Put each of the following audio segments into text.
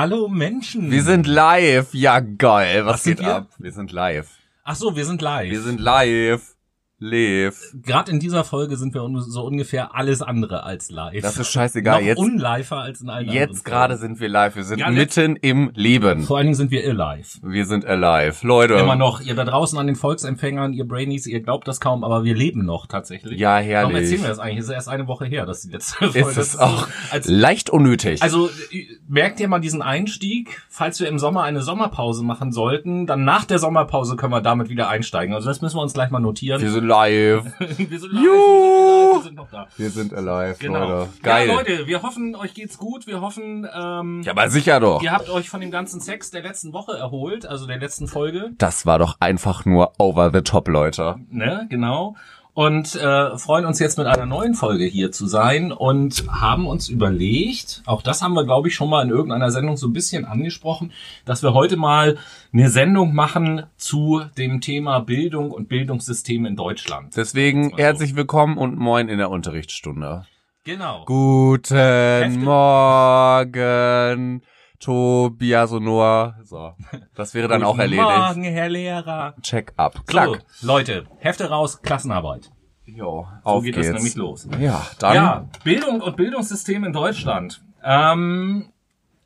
Hallo Menschen. Wir sind live. Ja, geil. Was, Was geht ab? Wir sind live. Ach so, wir sind live. Wir sind live. Live. Gerade in dieser Folge sind wir so ungefähr alles andere als live. Das ist scheißegal. Noch Jetzt, unlifer als in allen anderen jetzt gerade sind wir live. Wir sind Ja, mitten im Leben. Vor allen Dingen sind wir alive. Wir sind alive. Leute. Immer noch, ihr da draußen an den Volksempfängern, ihr Brainies, ihr glaubt das kaum, aber wir leben noch tatsächlich. Ja, Warum herrlich. erzählen wir das eigentlich? Es ist erst eine Woche her, dass die letzte Folge Ist es auch Als, leicht unnötig. also merkt ihr mal diesen Einstieg? Falls wir im Sommer eine Sommerpause machen sollten, dann nach der Sommerpause können wir damit wieder einsteigen. Also das müssen wir uns gleich mal notieren. wir sind live. wir sind live, Juhu. wir sind noch da. Wir sind alive, Genau. Leute. Geil. Ja, Leute, wir hoffen, euch geht's gut. Wir hoffen, ähm, Ja, aber sicher doch. ihr habt euch von dem ganzen Sex der letzten Woche erholt, also der letzten Folge. Das war doch einfach nur over the top, Leute. Ne, genau. Und äh, freuen uns jetzt mit einer neuen Folge hier zu sein und haben uns überlegt, auch das haben wir, glaube ich, schon mal in irgendeiner Sendung so ein bisschen angesprochen, dass wir heute mal eine Sendung machen zu dem Thema Bildung und Bildungssystem in Deutschland. Deswegen so. herzlich willkommen und moin in der Unterrichtsstunde. Genau. Guten Heftig. Morgen, Tobias und Noah. So, das wäre dann auch erledigt. Morgen, Herr Lehrer. Check up. So, Klack. Leute, Hefte raus, Klassenarbeit. Jo, So auf geht geht's. das nämlich los. Ja, dann. Ja, Bildung und Bildungssystem in Deutschland. Ähm,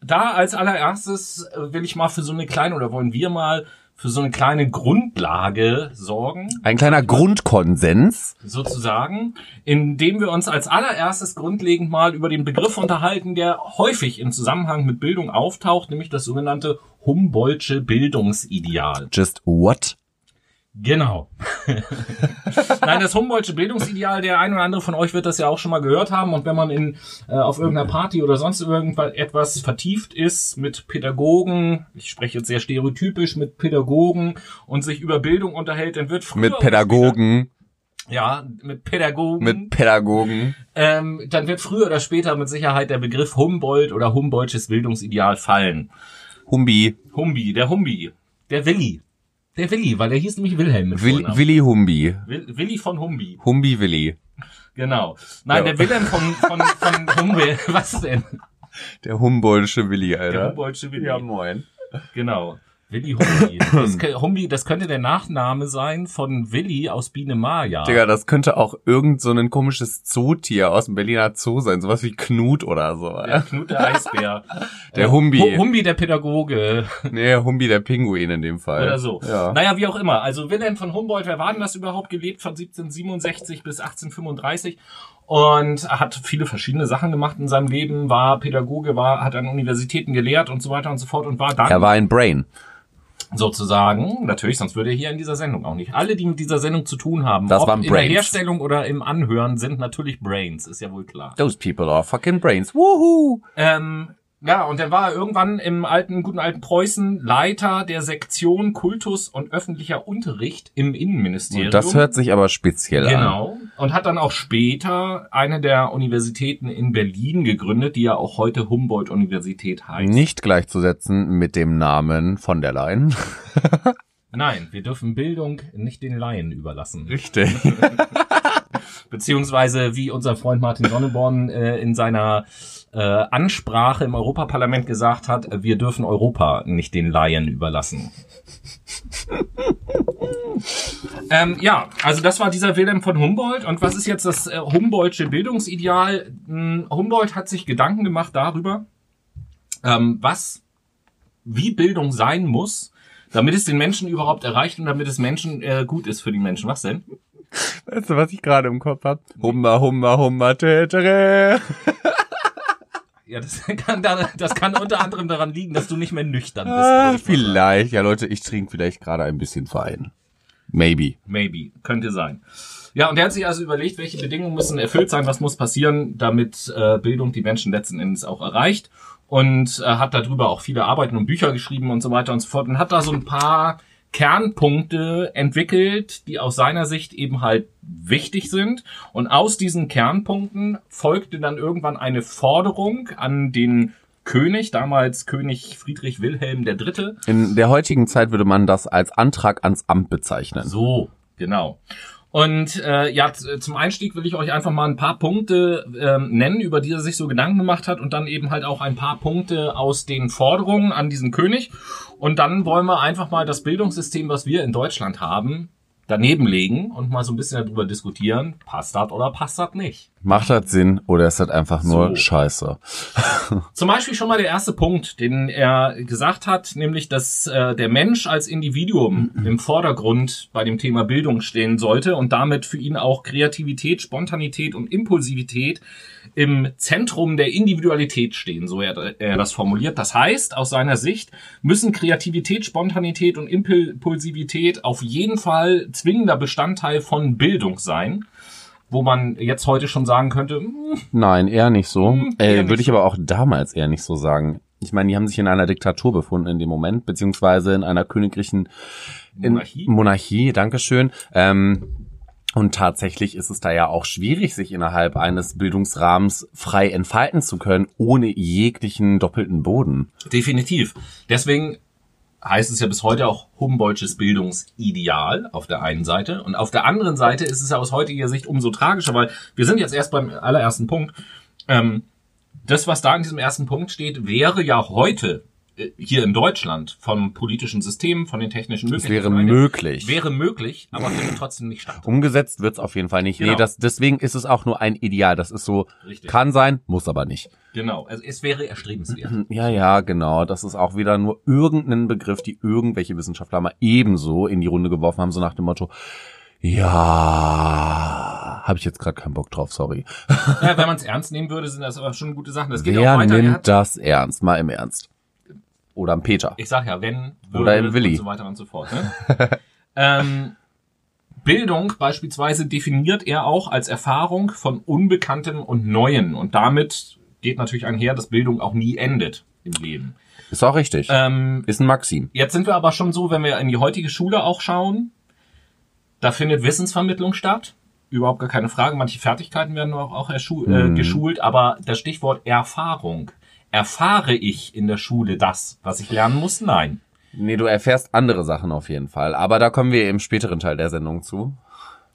da als allererstes äh, will ich mal für so eine kleine, oder wollen wir mal für so eine kleine Grundlage sorgen, Ein kleiner Grundkonsens. sozusagen, indem wir uns als allererstes grundlegend mal über den Begriff unterhalten, der häufig im Zusammenhang mit Bildung auftaucht, nämlich das sogenannte Humboldtsche Bildungsideal. Just what? Genau. Nein, das Humboldtsche Bildungsideal, der ein oder andere von euch wird das ja auch schon mal gehört haben. Und wenn man in, äh, auf irgendeiner Party oder sonst irgendetwas vertieft ist mit Pädagogen, ich spreche jetzt sehr stereotypisch mit Pädagogen und sich über Bildung unterhält, dann wird früher Mit Pädagogen. Ja, mit Pädagogen. Mit Pädagogen. ähm, dann wird früher oder später mit Sicherheit der Begriff Humboldt oder Humboldtsches Bildungsideal fallen. Humbi. Humbi, der Humbi, der Willi. Der Willi, weil der hieß nämlich Wilhelm mit Will, Vornamen. Willi Humbi. Will, Willi von Humbi. Humbi Willi. Genau. Nein, Ja. der Wilhelm von, von, von Humboldt. Was denn? Der Humboldtsche Willi, Der Alter. Humboldtsche Willi. Ja, moin. Genau. Willi Humbi. Das, Humbi. das könnte der Nachname sein von Willi aus Biene Maya. Digga, das könnte auch irgend so ein komisches Zootier aus dem Berliner Zoo sein. Sowas wie Knut oder so. Der Knut der Eisbär. Der Äh, Humbi. Hu- Humbi der Pädagoge. Nee, Humbi der Pinguin in dem Fall. Oder so. Ja. Naja, wie auch immer. Also Wilhelm von Humboldt, wer war denn das überhaupt? Gelebt von 1767 bis 1835 und hat viele verschiedene Sachen gemacht in seinem Leben, war Pädagoge, war, hat an Universitäten gelehrt und so weiter und so fort und war dann Er war ein Brain. Sozusagen, natürlich, sonst würde er hier in dieser Sendung auch nicht. Alle, die mit dieser Sendung zu tun haben, Das ob waren in Brains. der Herstellung oder im Anhören, sind natürlich Brains, ist ja wohl klar. Those people are fucking brains. Woohoo! Ähm, ja, und dann war er irgendwann im alten, guten alten Preußen Leiter der Sektion Kultus und öffentlicher Unterricht im Innenministerium. Das hört sich aber speziell an. Genau. Und hat dann auch später eine der Universitäten in Berlin gegründet, die ja auch heute Humboldt-Universität heißt. Nicht gleichzusetzen mit dem Namen von der Leyen. Nein, wir dürfen Bildung nicht den Laien überlassen. Richtig. Beziehungsweise, wie unser Freund Martin Sonneborn äh, in seiner äh, Ansprache im Europaparlament gesagt hat, wir dürfen Europa nicht den Laien überlassen. ähm, ja, also das war dieser Wilhelm von Humboldt. Und was ist jetzt das äh, Humboldtsche Bildungsideal? Hm, Humboldt hat sich Gedanken gemacht darüber, ähm, was, wie Bildung sein muss, damit es den Menschen überhaupt erreicht und damit es Menschen äh, gut ist für die Menschen. Was denn? Weißt du, was ich gerade im Kopf hab? Humma, humma, humma, tetere. Ja, das kann, da- das kann unter anderem daran liegen, dass du nicht mehr nüchtern bist. Ah, vielleicht. Ja, Leute, ich trinke vielleicht gerade ein bisschen Wein. Maybe. Maybe. Könnte sein. Ja, und er hat sich also überlegt, welche Bedingungen müssen erfüllt sein, was muss passieren, damit äh, Bildung die Menschen letzten Endes auch erreicht. Und äh, hat darüber auch viele Arbeiten und Bücher geschrieben und so weiter und so fort. Und hat da so ein paar Kernpunkte entwickelt, die aus seiner Sicht eben halt wichtig sind. Und aus diesen Kernpunkten folgte dann irgendwann eine Forderung an den König, damals König Friedrich Wilhelm III. In der heutigen Zeit würde man das als Antrag ans Amt bezeichnen. So, genau. Und äh, ja, zum Einstieg will ich euch einfach mal ein paar Punkte ähm, nennen, über die er sich so Gedanken gemacht hat und dann eben halt auch ein paar Punkte aus den Forderungen an diesen König. Und dann wollen wir einfach mal das Bildungssystem, was wir in Deutschland haben, daneben legen und mal so ein bisschen darüber diskutieren, passt das oder passt das nicht. Macht das Sinn oder ist das einfach nur So. Scheiße? Zum Beispiel schon mal der erste Punkt, den er gesagt hat, nämlich, dass äh, der Mensch als Individuum im Vordergrund bei dem Thema Bildung stehen sollte und damit für ihn auch Kreativität, Spontanität und Impulsivität im Zentrum der Individualität stehen, so er, er das formuliert. Das heißt, aus seiner Sicht müssen Kreativität, Spontanität und Impulsivität auf jeden Fall zwingender Bestandteil von Bildung sein. Wo man jetzt heute schon sagen könnte, hm, Nein, eher nicht so. Hm, eher äh, nicht Würde ich aber auch damals eher nicht so sagen. Ich meine, die haben sich in einer Diktatur befunden in dem Moment, beziehungsweise in einer königlichen in Monarchie? Monarchie, Dankeschön. Ähm, und tatsächlich ist es da ja auch schwierig, sich innerhalb eines Bildungsrahmens frei entfalten zu können, ohne jeglichen doppelten Boden. Definitiv. Deswegen heißt es ja bis heute auch Humboldtsches Bildungsideal auf der einen Seite. Und auf der anderen Seite ist es ja aus heutiger Sicht umso tragischer, weil wir sind jetzt erst beim allerersten Punkt. Ähm, das, was da in diesem ersten Punkt steht, wäre ja heute hier in Deutschland vom politischen System, von den technischen Es Möglichkeiten. wäre eine- möglich. Wäre möglich, aber findet trotzdem nicht statt. Umgesetzt wird's auf jeden Fall nicht. Genau. Nee, das, deswegen ist es auch nur ein Ideal. Das ist so, Richtig. kann sein, muss aber nicht. Genau. Also es wäre erstrebenswert. Ja, ja, genau. Das ist auch wieder nur irgendein Begriff, die irgendwelche Wissenschaftler mal ebenso in die Runde geworfen haben, so nach dem Motto, ja, habe ich jetzt gerade keinen Bock drauf, sorry. ja, wenn man es ernst nehmen würde, sind das aber schon gute Sachen. Das geht Wer auch weiter. Er nimmt das ernst? Mal im Ernst. Oder am Peter. Ich sag ja, wenn, Oder im Willi. und so weiter und so fort. Ne? ähm, Bildung beispielsweise definiert er auch als Erfahrung von Unbekanntem und Neuen. Und damit geht natürlich einher, dass Bildung auch nie endet im Leben. Ist auch richtig. Ähm, Ist ein Maxim. jetzt sind wir aber schon so, wenn wir in die heutige Schule auch schauen, da findet Wissensvermittlung statt. Überhaupt gar keine Frage. Manche Fertigkeiten werden auch, auch äh, Mhm. geschult, aber das Stichwort Erfahrung. Erfahre ich in der Schule das, was ich lernen muss? Nein. Nee, du erfährst andere Sachen auf jeden Fall. Aber da kommen wir im späteren Teil der Sendung zu.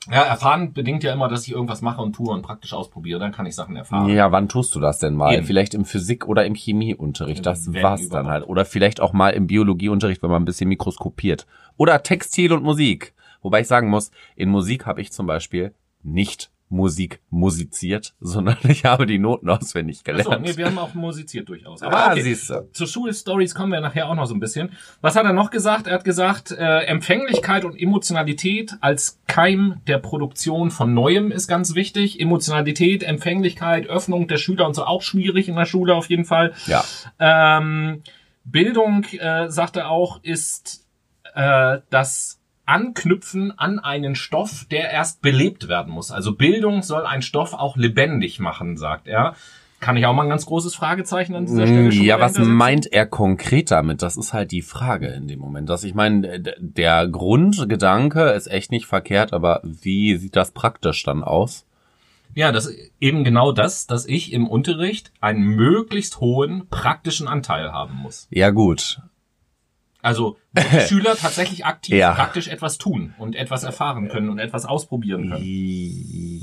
Ja, erfahren bedingt ja immer, dass ich irgendwas mache und tue und praktisch ausprobiere. Dann kann ich Sachen erfahren. Ja, wann tust du das denn mal? Eben. Vielleicht im Physik- oder im Chemieunterricht. Das Wenn war's dann überhaupt. halt. Oder vielleicht auch mal im Biologieunterricht, wenn man ein bisschen mikroskopiert. Oder Textil und Musik. Wobei ich sagen muss, in Musik habe ich zum Beispiel nicht Musik musiziert, sondern ich habe die Noten auswendig gelernt. Achso, nee, wir haben auch musiziert durchaus. ah, Aber okay, siehst du. zu Schulstories kommen wir nachher auch noch so ein bisschen. Was hat er noch gesagt? Er hat gesagt, äh, Empfänglichkeit und Emotionalität als Keim der Produktion von Neuem ist ganz wichtig. Emotionalität, Empfänglichkeit, Öffnung der Schüler und so auch schwierig in der Schule auf jeden Fall. Ja. Ähm, Bildung, äh, sagt er auch, ist äh, das Anknüpfen an einen Stoff, der erst belebt werden muss. Also Bildung soll ein Stoff auch lebendig machen, sagt er. Kann ich auch mal ein ganz großes Fragezeichen an dieser Stelle schon Ja, was meint er konkret damit? Das ist halt die Frage in dem Moment. Dass ich meine, der Grundgedanke ist echt nicht verkehrt, aber wie sieht das praktisch dann aus? Ja, das ist eben genau das, dass ich im Unterricht einen möglichst hohen praktischen Anteil haben muss. Ja, gut. Also, Schüler tatsächlich aktiv Ja. praktisch etwas tun und etwas erfahren können und etwas ausprobieren können.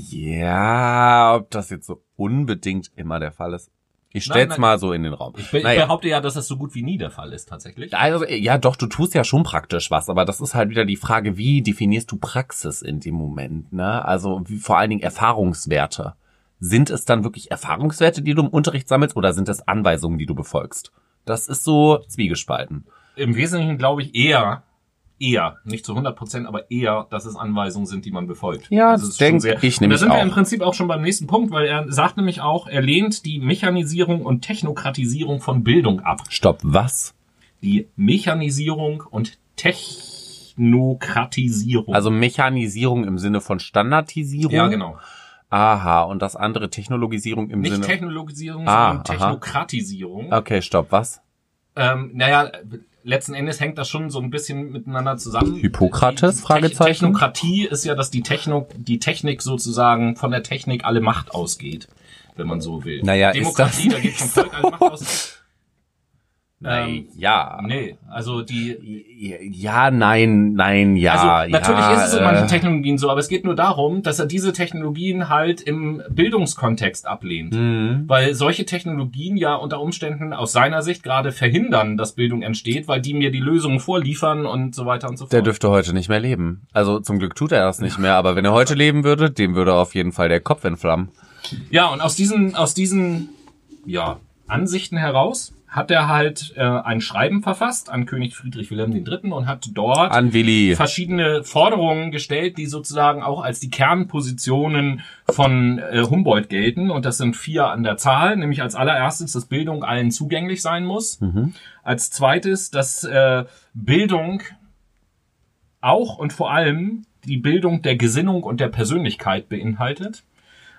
Ja, ob das jetzt so unbedingt immer der Fall ist. Ich Nein, stell's nein. mal so in den Raum. Ich, be ich Naja. behaupte ja, dass das so gut wie nie der Fall ist, tatsächlich. Also, ja, doch, du tust ja schon praktisch was, aber das ist halt wieder die Frage, wie definierst du Praxis in dem Moment, ne? Also, wie, vor allen Dingen Erfahrungswerte. Sind es dann wirklich Erfahrungswerte, die du im Unterricht sammelst, oder sind es Anweisungen, die du befolgst? Das ist so zwiegespalten. Im Wesentlichen glaube ich eher, eher, nicht zu 100 Prozent, aber eher, dass es Anweisungen sind, die man befolgt. Ja, Also das ist schon denk sehr- ich Und da nämlich sind wir auch. im Prinzip auch schon beim nächsten Punkt, weil er sagt nämlich auch, er lehnt die Mechanisierung und Technokratisierung von Bildung ab. Stopp, was? Die Mechanisierung und Technokratisierung. Also Mechanisierung im Sinne von Standardisierung? ja, genau. Aha, und das andere Technologisierung im Nicht Sinne... Technologisierung, Ah, sondern Technokratisierung. Okay, stopp, was? Ähm, naja, letzten Endes hängt das schon so ein bisschen miteinander zusammen. Hippokrates? Fragezeichen? Technokratie ist ja, dass die Techno, die Technik sozusagen von der Technik alle Macht ausgeht, wenn man so will. Naja, ist Demokratie, das da geht vom Volk alle Macht aus. Ähm, ja. Nee, also die Ja, nein, nein, ja. Also natürlich ja, ist es in manchen äh, Technologien so, aber es geht nur darum, dass er diese Technologien halt im Bildungskontext ablehnt. Mhm. Weil solche Technologien ja unter Umständen aus seiner Sicht gerade verhindern, dass Bildung entsteht, weil die mir die Lösungen vorliefern und so weiter und so fort. Der dürfte heute nicht mehr leben. Also zum Glück tut er das nicht mehr, aber wenn er heute leben würde, dem würde auf jeden Fall der Kopf entflammen. Ja, und aus diesen, aus diesen, ja, Ansichten heraus hat er halt äh, ein Schreiben verfasst an König Friedrich Wilhelm III. und hat dort verschiedene Forderungen gestellt, die sozusagen auch als die Kernpositionen von äh, Humboldt gelten. Und das sind vier an der Zahl, nämlich als allererstes, dass Bildung allen zugänglich sein muss. Als zweites, dass äh, Bildung auch und vor allem die Bildung der Gesinnung und der Persönlichkeit beinhaltet.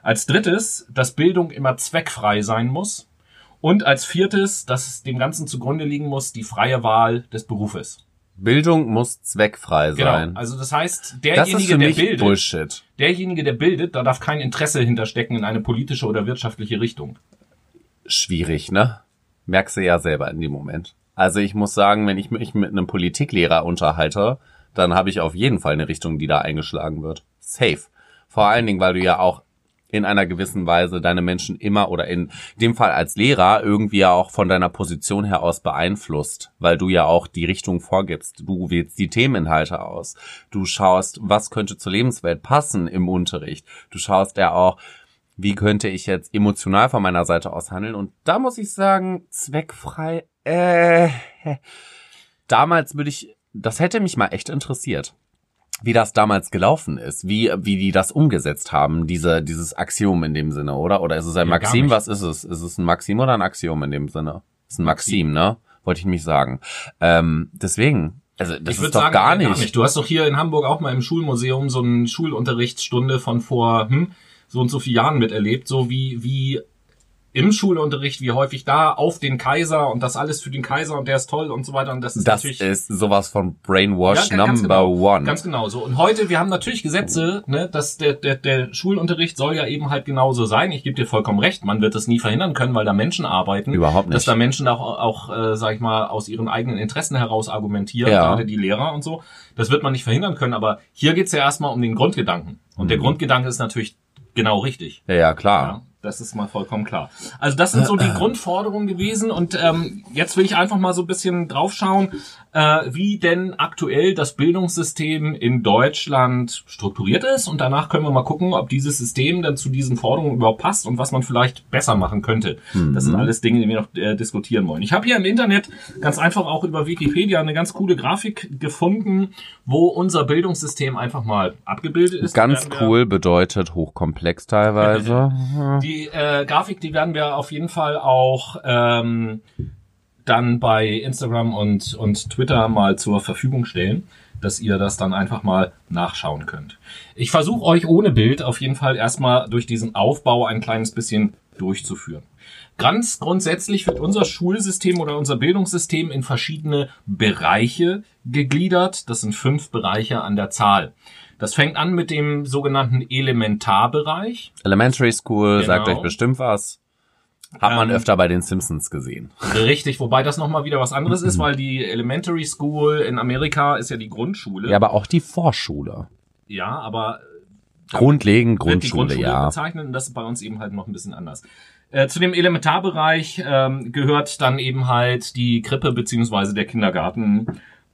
Als drittes, dass Bildung immer zweckfrei sein muss. Und als viertes, dass dem Ganzen zugrunde liegen muss, die freie Wahl des Berufes. Bildung muss zweckfrei Genau. sein. Also das heißt, das derjenige, für der bildet, Bullshit. derjenige, der bildet, da darf kein Interesse hinterstecken in eine politische oder wirtschaftliche Richtung. Schwierig, ne? Merkst du ja selber in dem Moment. Also ich muss sagen, wenn ich mich mit einem Politiklehrer unterhalte, dann habe ich auf jeden Fall eine Richtung, die da eingeschlagen wird. Safe. Vor allen Dingen, weil du ja auch in einer gewissen Weise deine Menschen immer oder in dem Fall als Lehrer irgendwie ja auch von deiner Position her aus beeinflusst, weil du ja auch die Richtung vorgibst. Du wählst die Themeninhalte aus. Du schaust, was könnte zur Lebenswelt passen im Unterricht. Du schaust ja auch, wie könnte ich jetzt emotional von meiner Seite aus handeln. Und da muss ich sagen, zweckfrei, äh, damals würde ich, das hätte mich mal echt interessiert wie das damals gelaufen ist, wie, wie die das umgesetzt haben, diese, dieses Axiom in dem Sinne, oder? Oder ist es ein Ja, gar Maxim? nicht. Was ist es? Ist es ein Maxim oder ein Axiom in dem Sinne? Ist ein Maxim, ne? Wollte ich mich sagen. Ähm, deswegen, also das ich ist doch sagen, gar, äh, nicht. Du hast doch hier in Hamburg auch mal im Schulmuseum so eine Schulunterrichtsstunde von vor hm, so und so vielen Jahren miterlebt, so wie, wie im Schulunterricht, wie häufig da auf den Kaiser und das alles für den Kaiser und der ist toll und so weiter. Und das ist Das natürlich ist sowas von Brainwash Ja, ganz Number genau, One. Ganz genau so. Und heute, wir haben natürlich Gesetze, ne, dass der, der, der Schulunterricht soll ja eben halt genauso sein. Ich gebe dir vollkommen recht, man wird das nie verhindern können, weil da Menschen arbeiten. Überhaupt nicht. Dass da Menschen auch, auch äh, sag ich mal, aus ihren eigenen Interessen heraus argumentieren, Ja. gerade die Lehrer und so. Das wird man nicht verhindern können, aber hier geht's ja erstmal um den Grundgedanken. Und Mhm. der Grundgedanke ist natürlich genau richtig. ja, ja, klar. Ja, das ist mal vollkommen klar. Also das sind so die Grundforderungen gewesen und ähm, jetzt will ich einfach mal so ein bisschen draufschauen, äh, wie denn aktuell das Bildungssystem in Deutschland strukturiert ist und danach können wir mal gucken, ob dieses System dann zu diesen Forderungen überhaupt passt und was man vielleicht besser machen könnte. Das sind alles Dinge, die wir noch äh, diskutieren wollen. Ich habe hier im Internet ganz einfach auch über Wikipedia eine ganz coole Grafik gefunden, wo unser Bildungssystem einfach mal abgebildet ist. Ganz cool bedeutet hochkomplex teilweise. die äh, Grafik, die werden wir auf jeden Fall auch ähm, dann bei Instagram und, und Twitter mal zur Verfügung stellen, dass ihr das dann einfach mal nachschauen könnt. Ich versuche euch ohne Bild auf jeden Fall erstmal durch diesen Aufbau ein kleines bisschen durchzuführen. Ganz grundsätzlich wird unser Schulsystem oder unser Bildungssystem in verschiedene Bereiche gegliedert. Das sind fünf Bereiche an der Zahl. Das fängt an mit dem sogenannten Elementarbereich. Elementary School sagt Genau. euch bestimmt was. Hat man Ähm, öfter bei den Simpsons gesehen. Richtig, wobei das nochmal wieder was anderes ist, weil die Elementary School in Amerika ist ja die Grundschule. Ja, aber auch die Vorschule. Ja, aber Grundlegend wird die Grundschule, Grundschule ja. bezeichnet und das ist bei uns eben halt noch ein bisschen anders. Äh, zu dem Elementarbereich ähm, gehört dann eben halt die Krippe beziehungsweise der Kindergarten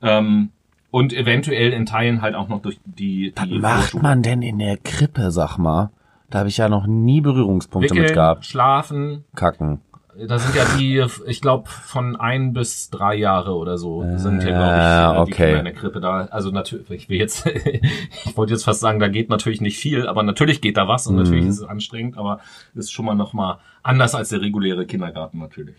ähm, und eventuell in Teilen halt auch noch durch die, Was die macht Vorschule. man denn in der Krippe, sag mal? Da habe ich ja noch nie Berührungspunkte mit Wickeln, gehabt. schlafen, Kacken. Da sind ja die, ich glaube, von ein bis drei Jahre oder so sind ja, glaube ich, äh, die okay. Kinder in der Krippe da. Also natürlich, ich will jetzt, ich wollte jetzt fast sagen, da geht natürlich nicht viel, aber natürlich geht da was und Mhm. natürlich ist es anstrengend, aber ist schon mal noch mal anders als der reguläre Kindergarten natürlich.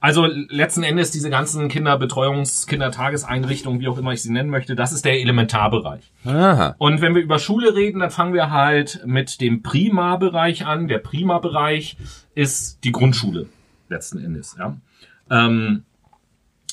Also letzten Endes diese ganzen Kinderbetreuungs-, Kindertageseinrichtungen, wie auch immer ich sie nennen möchte, das ist der Elementarbereich. Aha. Und wenn wir über Schule reden, dann fangen wir halt mit dem Primarbereich an. Der Primarbereich ist die Grundschule letzten Endes. Ja. Ähm,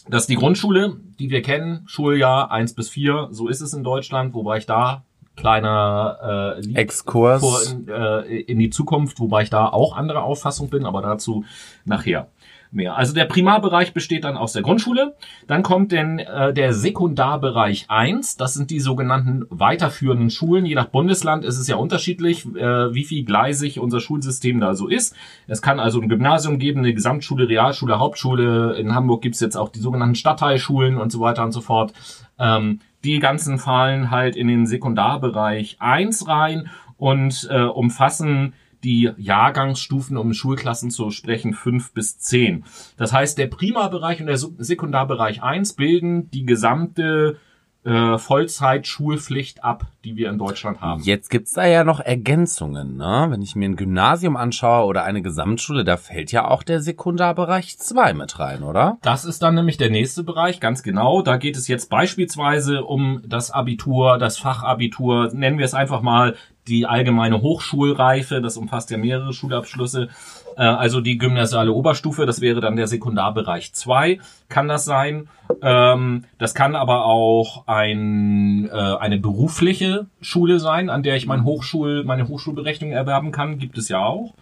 das ist die Grundschule, die wir kennen, Schuljahr 1 bis 4, so ist es in Deutschland, wobei ich da kleiner äh, Exkurs. vor in, äh, in die Zukunft, wobei ich da auch anderer Auffassung bin, aber dazu nachher. Mehr. Also der Primarbereich besteht dann aus der Grundschule. Dann kommt denn äh, der Sekundarbereich 1. Das sind die sogenannten weiterführenden Schulen. Je nach Bundesland ist es ja unterschiedlich, äh, wie viel gleisig unser Schulsystem da so ist. Es kann also ein Gymnasium geben, eine Gesamtschule, Realschule, Hauptschule. In Hamburg gibt's jetzt auch die sogenannten Stadtteilschulen und so weiter und so fort. Ähm, die ganzen fallen halt in den Sekundarbereich 1 rein und äh, umfassen die Jahrgangsstufen, um Schulklassen zu sprechen, fünf bis zehn. Das heißt, der Primarbereich und der Sekundarbereich 1 bilden die gesamte äh, Vollzeit-Schulpflicht ab, die wir in Deutschland haben. Jetzt gibt's da ja noch Ergänzungen, ne? Wenn ich mir ein Gymnasium anschaue oder eine Gesamtschule, da fällt ja auch der Sekundarbereich 2 mit rein, oder? Das ist dann nämlich der nächste Bereich, ganz genau. Da geht es jetzt beispielsweise um das Abitur, das Fachabitur, nennen wir es einfach mal die allgemeine Hochschulreife, das umfasst ja mehrere Schulabschlüsse, äh, also die gymnasiale Oberstufe, das wäre dann der Sekundarbereich 2, kann das sein. Ähm, das kann aber auch ein, äh, eine berufliche Schule sein, an der ich mein Hochschul, meine Hochschulberechnung erwerben kann, gibt es ja auch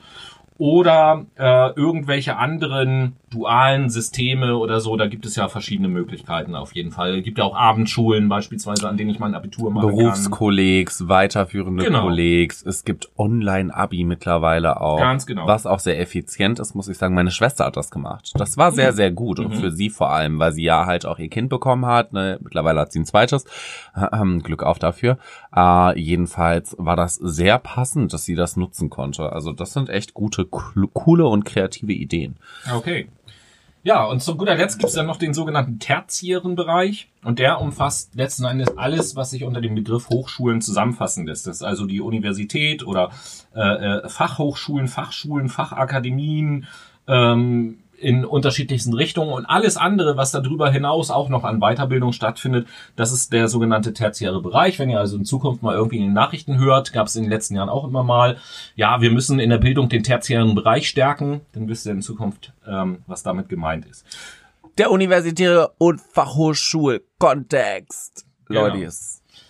oder äh, irgendwelche anderen dualen Systeme oder so. Da gibt es ja verschiedene Möglichkeiten auf jeden Fall. Es gibt ja auch Abendschulen beispielsweise, an denen ich mein Abitur machen Berufskollegs, kann. weiterführende genau. Kollegs. Es gibt Online-Abi mittlerweile auch. Ganz genau. Was auch sehr effizient ist, muss ich sagen. Meine Schwester hat das gemacht. Das war sehr, mhm. sehr gut. Und mhm. für sie vor allem, weil sie ja halt auch ihr Kind bekommen hat. Ne? Mittlerweile hat sie ein zweites. Ähm, Glück auf dafür. Äh, jedenfalls war das sehr passend, dass sie das nutzen konnte. Also das sind echt gute coole und kreative Ideen. Okay. Ja, und zu guter Letzt gibt es dann noch den sogenannten tertiären Bereich und der umfasst letzten Endes alles, was sich unter dem Begriff Hochschulen zusammenfassen lässt. Das ist also die Universität oder äh, äh Fachhochschulen, Fachschulen, Fachakademien, ähm, in unterschiedlichsten Richtungen und alles andere, was darüber hinaus auch noch an Weiterbildung stattfindet, das ist der sogenannte tertiäre Bereich. Wenn ihr also in Zukunft mal irgendwie in den Nachrichten hört, gab es in den letzten Jahren auch immer mal, ja, wir müssen in der Bildung den tertiären Bereich stärken, dann wisst ihr in Zukunft, ähm, was damit gemeint ist. Der universitäre und Fachhochschulkontext. Genau. Leute.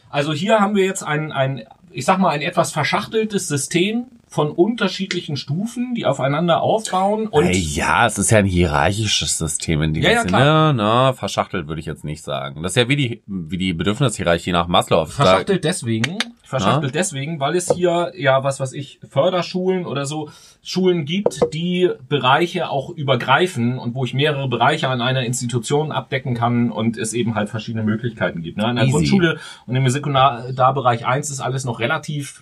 Also hier haben wir jetzt ein, ein, ich sag mal, ein etwas verschachteltes System, von unterschiedlichen Stufen, die aufeinander aufbauen. Und ja, es ist ja ein hierarchisches System in dem ja, ja, Sinne. Klar. Ne? Verschachtelt würde ich jetzt nicht sagen. Das ist ja wie die, wie die Bedürfnishierarchie nach Maslow. Verschachtelt da, deswegen, verschachtelt na? deswegen, weil es hier ja was, was ich Förderschulen oder so Schulen gibt, die Bereiche auch übergreifen und wo ich mehrere Bereiche an einer Institution abdecken kann und es eben halt verschiedene Möglichkeiten gibt. Ne? In der Easy. Grundschule und im Sekundarbereich 1 ist alles noch relativ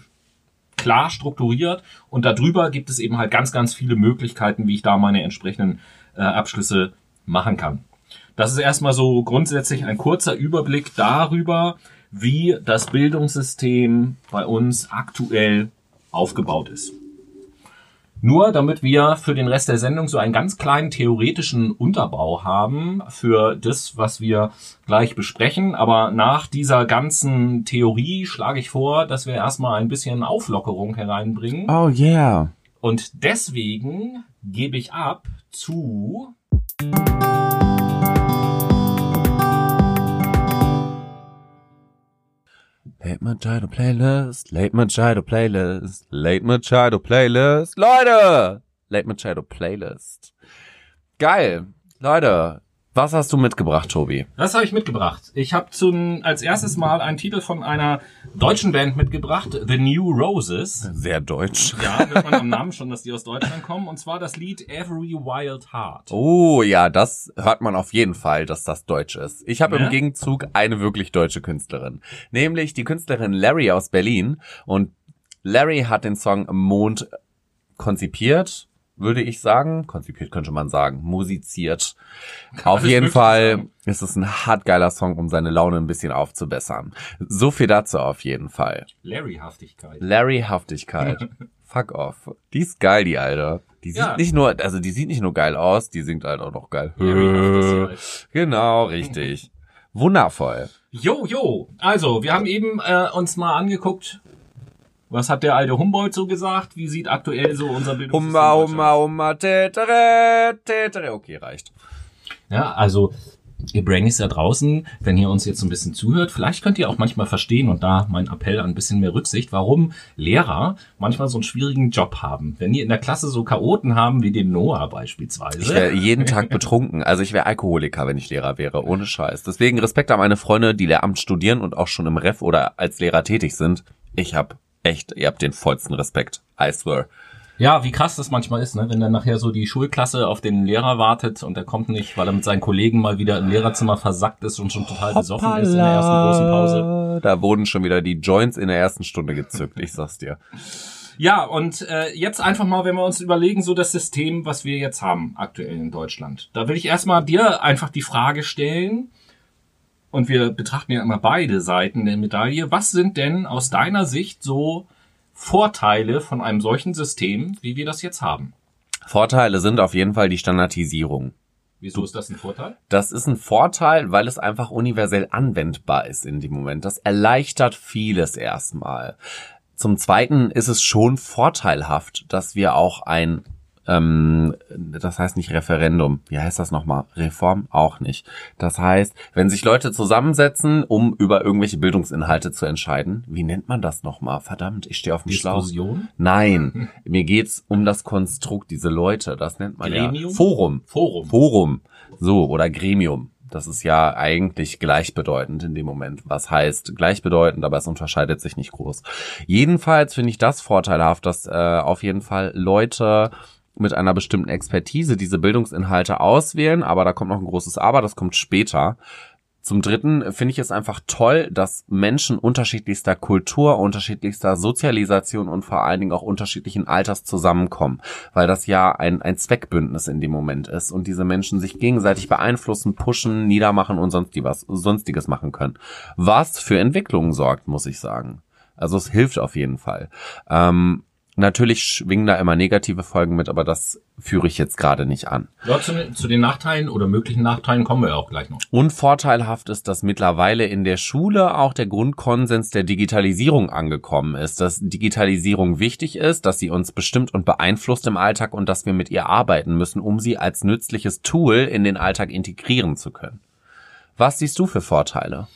klar strukturiert und darüber gibt es eben halt ganz, ganz viele Möglichkeiten, wie ich da meine entsprechenden äh, Abschlüsse machen kann. Das ist erstmal so grundsätzlich ein kurzer Überblick darüber, wie das Bildungssystem bei uns aktuell aufgebaut ist. Nur damit wir für den Rest der Sendung so einen ganz kleinen theoretischen Unterbau haben für das, was wir gleich besprechen. Aber nach dieser ganzen Theorie schlage ich vor, dass wir erstmal ein bisschen Auflockerung hereinbringen. Oh yeah. Und deswegen gebe ich ab zu Late Machado Playlist, Late Machado Playlist, Late Machado Playlist. Leute! Late Machado Playlist. Geil. Leute, was hast du mitgebracht, Tobi? Was habe ich mitgebracht? Ich habe als erstes mal einen Titel von einer deutschen Band mitgebracht, The New Roses. Sehr deutsch. Ja, hört man am Namen schon, dass die aus Deutschland kommen. Und zwar das Lied Every Wild Heart. Oh ja, das hört man auf jeden Fall, dass das deutsch ist. Ich habe ja? im Gegenzug eine wirklich deutsche Künstlerin. Nämlich die Künstlerin Larry aus Berlin. Und Larry hat den Song Mond konzipiert würde ich sagen. Konzipiert könnte man sagen. Musiziert. Auf jeden Fall ist es ein hart geiler Song, um seine Laune ein bisschen aufzubessern. So viel dazu auf jeden Fall. Larry-Haftigkeit. Larry-Haftigkeit. Fuck off. Die ist geil, die Alte. Die sieht ja. nicht nur, also die sieht nicht nur geil aus, die singt halt auch noch geil. Genau, richtig. Wundervoll. Jo, jo. Also, wir haben eben äh, uns mal angeguckt, was hat der alte Humboldt so gesagt? Wie sieht aktuell so unser Bildungssystem Humma, humma, humma, tetere, tetere. Okay, reicht. Ja, also ihr Brainies da draußen, wenn ihr uns jetzt so ein bisschen zuhört, vielleicht könnt ihr auch manchmal verstehen und da mein Appell an ein bisschen mehr Rücksicht, warum Lehrer manchmal so einen schwierigen Job haben. Wenn die in der Klasse so Chaoten haben wie den Noah beispielsweise. Ich wäre jeden Tag betrunken. Also ich wäre Alkoholiker, wenn ich Lehrer wäre, ohne Scheiß. Deswegen Respekt an meine Freunde, die Lehramt studieren und auch schon im Ref oder als Lehrer tätig sind. Ich hab echt, ihr habt den vollsten Respekt. I swear. Ja, wie krass das manchmal ist, ne? wenn dann nachher so die Schulklasse auf den Lehrer wartet und er kommt nicht, weil er mit seinen Kollegen mal wieder im Lehrerzimmer versackt ist und schon total besoffen ist in der ersten großen Pause. Da wurden schon wieder die Joints in der ersten Stunde gezückt, ich sag's dir. Ja, und äh, jetzt einfach mal, wenn wir uns überlegen, so das System, was wir jetzt haben aktuell in Deutschland. Da will ich erstmal dir einfach die Frage stellen, und wir betrachten ja immer beide Seiten der Medaille. Was sind denn aus deiner Sicht so Vorteile von einem solchen System, wie wir das jetzt haben? Vorteile sind auf jeden Fall die Standardisierung. Wieso ist das ein Vorteil? Das ist ein Vorteil, weil es einfach universell anwendbar ist in dem Moment. Das erleichtert vieles erstmal. Zum Zweiten ist es schon vorteilhaft, dass wir auch ein ähm, das heißt nicht Referendum. Wie heißt das nochmal? Reform? Auch nicht. Das heißt, wenn sich Leute zusammensetzen, um über irgendwelche Bildungsinhalte zu entscheiden, wie nennt man das nochmal? Verdammt, ich stehe auf dem Schlauch. Nein, mir geht's um das Konstrukt, diese Leute. Das nennt man Gremium? ja Forum. Forum. Forum. So, oder Gremium. Das ist ja eigentlich gleichbedeutend in dem Moment. Was heißt gleichbedeutend, aber es unterscheidet sich nicht groß. Jedenfalls finde ich das vorteilhaft, dass äh, auf jeden Fall Leute mit einer bestimmten Expertise diese Bildungsinhalte auswählen, aber da kommt noch ein großes Aber, das kommt später. Zum Dritten finde ich es einfach toll, dass Menschen unterschiedlichster Kultur, unterschiedlichster Sozialisation und vor allen Dingen auch unterschiedlichen Alters zusammenkommen, weil das ja ein, ein Zweckbündnis in dem Moment ist und diese Menschen sich gegenseitig beeinflussen, pushen, niedermachen und sonst was, sonstiges machen können. Was für Entwicklungen sorgt, muss ich sagen. Also es hilft auf jeden Fall. Ähm, Natürlich schwingen da immer negative Folgen mit, aber das führe ich jetzt gerade nicht an. Ja, zu, zu, den Nachteilen oder möglichen Nachteilen kommen wir ja auch gleich noch. Unvorteilhaft ist, dass mittlerweile in der Schule auch der Grundkonsens der Digitalisierung angekommen ist, dass Digitalisierung wichtig ist, dass sie uns bestimmt und beeinflusst im Alltag und dass wir mit ihr arbeiten müssen, um sie als nützliches Tool in den Alltag integrieren zu können. Was siehst du für Vorteile?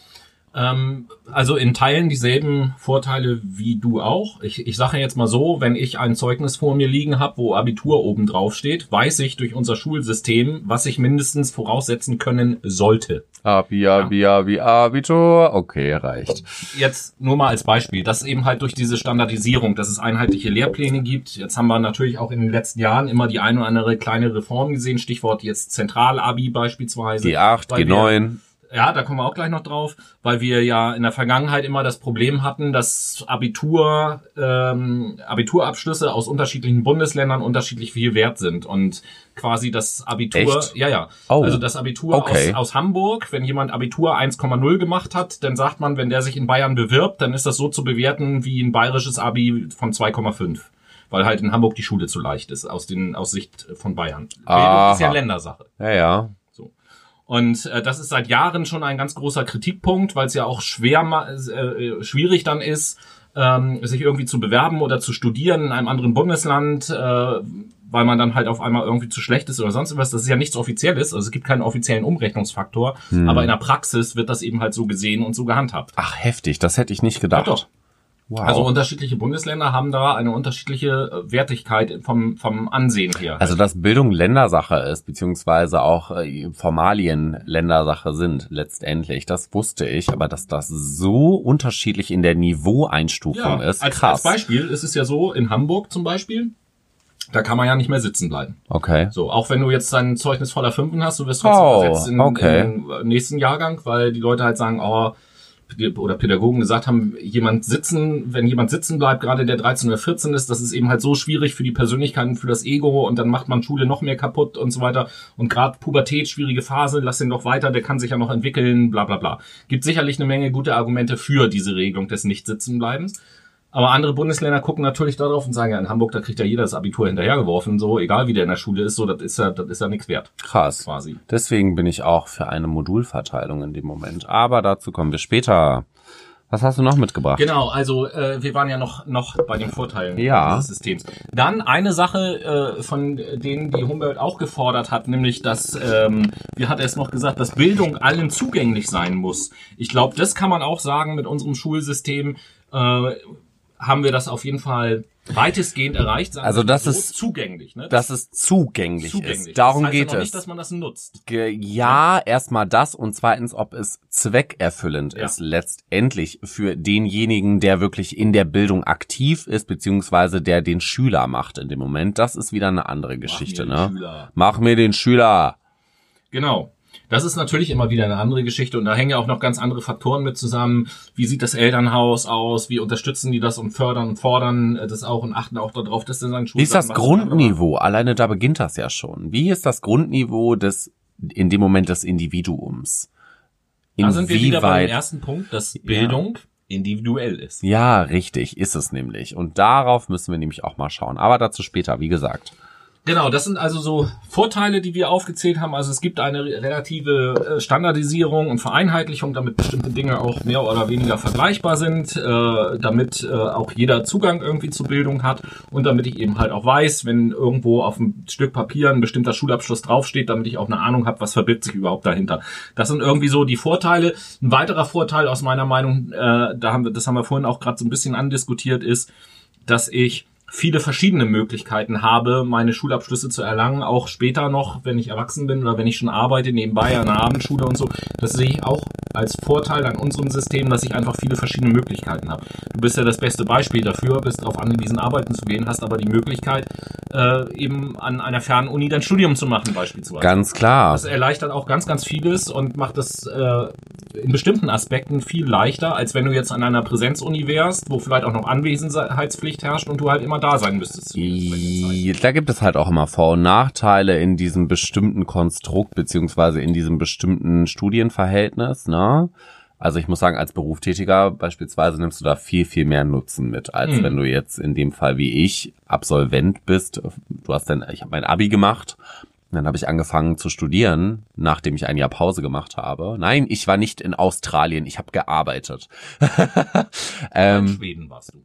Ähm, also in Teilen dieselben Vorteile wie du auch. Ich, ich sage jetzt mal so, wenn ich ein Zeugnis vor mir liegen habe, wo Abitur oben drauf steht, weiß ich durch unser Schulsystem, was ich mindestens voraussetzen können sollte. Abi, Abi, ja. Abi, Abitur. Okay, reicht. Jetzt nur mal als Beispiel. Das eben halt durch diese Standardisierung, dass es einheitliche Lehrpläne gibt. Jetzt haben wir natürlich auch in den letzten Jahren immer die eine oder andere kleine Reform gesehen. Stichwort jetzt Zentralabi beispielsweise. Die 8, die 9 ja, da kommen wir auch gleich noch drauf, weil wir ja in der Vergangenheit immer das Problem hatten, dass Abitur, ähm, Abiturabschlüsse aus unterschiedlichen Bundesländern unterschiedlich viel wert sind und quasi das Abitur, Echt? ja, ja, oh. also das Abitur okay. aus, aus Hamburg, wenn jemand Abitur 1,0 gemacht hat, dann sagt man, wenn der sich in Bayern bewirbt, dann ist das so zu bewerten wie ein bayerisches Abi von 2,5 weil halt in Hamburg die Schule zu leicht ist aus den aus Sicht von Bayern. Bildung ist ja Ländersache. Ja, ja. Und äh, das ist seit Jahren schon ein ganz großer Kritikpunkt, weil es ja auch schwer äh, schwierig dann ist, ähm, sich irgendwie zu bewerben oder zu studieren in einem anderen Bundesland, äh, weil man dann halt auf einmal irgendwie zu schlecht ist oder sonst was. Das ist ja nichts Offizielles, also es gibt keinen offiziellen Umrechnungsfaktor, hm. aber in der Praxis wird das eben halt so gesehen und so gehandhabt. Ach, heftig, das hätte ich nicht gedacht. Ja, doch. Wow. Also unterschiedliche Bundesländer haben da eine unterschiedliche äh, Wertigkeit vom, vom Ansehen her. Also dass Bildung Ländersache ist, beziehungsweise auch äh, Formalien Ländersache sind letztendlich, das wusste ich, aber dass das so unterschiedlich in der Niveaueinstufung ja, ist, als, krass. Als Beispiel ist es ja so, in Hamburg zum Beispiel, da kann man ja nicht mehr sitzen bleiben. Okay. So, auch wenn du jetzt dein Zeugnis voller Fünfen hast, du wirst trotzdem oh, versetzt in, okay. in den nächsten Jahrgang, weil die Leute halt sagen, oh, oder Pädagogen gesagt haben, jemand sitzen, wenn jemand sitzen bleibt, gerade der 13 oder 14 ist, das ist eben halt so schwierig für die Persönlichkeiten, für das Ego und dann macht man Schule noch mehr kaputt und so weiter. Und gerade Pubertät, schwierige Phase, lass ihn doch weiter, der kann sich ja noch entwickeln, bla bla bla. Gibt sicherlich eine Menge gute Argumente für diese Regelung des Nicht-Sitzenbleibens. Aber andere Bundesländer gucken natürlich darauf und sagen, ja, in Hamburg, da kriegt ja jeder das Abitur hinterhergeworfen, so, egal wie der in der Schule ist, so, das ist ja, das ist ja nichts wert. Krass. Quasi. Deswegen bin ich auch für eine Modulverteilung in dem Moment. Aber dazu kommen wir später. Was hast du noch mitgebracht? Genau, also äh, wir waren ja noch noch bei den Vorteilen Ja. des Systems. Dann eine Sache, äh, von denen die Humboldt auch gefordert hat, nämlich dass, ähm, wie hat er es noch gesagt, dass Bildung allen zugänglich sein muss. Ich glaube, das kann man auch sagen mit unserem Schulsystem. Äh, haben wir das auf jeden Fall weitestgehend erreicht. Also das so, ist- zugänglich. Ne? Dass es zugänglich, zugänglich. ist. Darum das heißt ja geht es. Nicht, dass man das nutzt. Ge- Ja, erstmal das und zweitens, ob es zweckerfüllend Ja. ist letztendlich für denjenigen, der wirklich in der Bildung aktiv ist, beziehungsweise der den Schüler macht in dem Moment. Das ist wieder eine andere Geschichte, Mach mir den ne? Schüler. Mach mir den Schüler. Genau. Das ist natürlich immer wieder eine andere Geschichte und da hängen ja auch noch ganz andere Faktoren mit zusammen. Wie sieht das Elternhaus aus? Wie unterstützen die das und fördern und fordern äh, das auch und achten auch darauf, dass dann sagen Wie ist das Grundniveau? Alleine da beginnt das ja schon. Wie ist das Grundniveau des, in dem Moment des Individuums? Da sind wir wieder beim Inwieweit- ersten Punkt, dass Bildung individuell ist. Ja, richtig, ist es nämlich. Und darauf müssen wir nämlich auch mal schauen. Aber dazu später, wie gesagt. Genau, das sind also so Vorteile, die wir aufgezählt haben. Also es gibt eine relative äh, Standardisierung und Vereinheitlichung, damit bestimmte Dinge auch mehr oder weniger vergleichbar sind, äh, damit äh, auch jeder Zugang irgendwie zu Bildung hat und damit ich eben halt auch weiß, wenn irgendwo auf einem Stück Papier ein bestimmter Schulabschluss draufsteht, damit ich auch eine Ahnung habe, was verbirgt sich überhaupt dahinter. Das sind irgendwie so die Vorteile. Ein weiterer Vorteil aus meiner Meinung, da haben wir, das haben wir vorhin auch gerade so ein bisschen andiskutiert, ist, dass ich viele verschiedene Möglichkeiten habe, meine Schulabschlüsse zu erlangen, auch später noch, wenn ich erwachsen bin oder wenn ich schon arbeite, nebenbei an der Abendschule und so. Das sehe ich auch als Vorteil an unserem System, dass ich einfach viele verschiedene Möglichkeiten habe. Du bist ja das beste Beispiel dafür, bist darauf angewiesen, arbeiten zu gehen, hast aber die Möglichkeit, äh, eben an einer fernen Uni dein Studium zu machen, beispielsweise. Ganz klar. Das erleichtert auch ganz, ganz vieles und macht es äh, in bestimmten Aspekten viel leichter, als wenn du jetzt an einer Präsenzuni wärst, wo vielleicht auch noch Anwesenheitspflicht herrscht und du halt immer da sein müsstest. Da gibt es halt auch immer Vor- und Nachteile in diesem bestimmten Konstrukt beziehungsweise in diesem bestimmten Studienverhältnis. Ne? Also ich muss sagen, als Berufstätiger beispielsweise nimmst du da viel, viel mehr Nutzen mit, als Mhm. wenn du jetzt in dem Fall wie ich Absolvent bist. Du hast dann, ich habe mein Abi gemacht. Dann habe ich angefangen zu studieren, nachdem ich ein Jahr Pause gemacht habe. Nein, ich war nicht in Australien, ich habe gearbeitet. In ähm, Schweden warst du.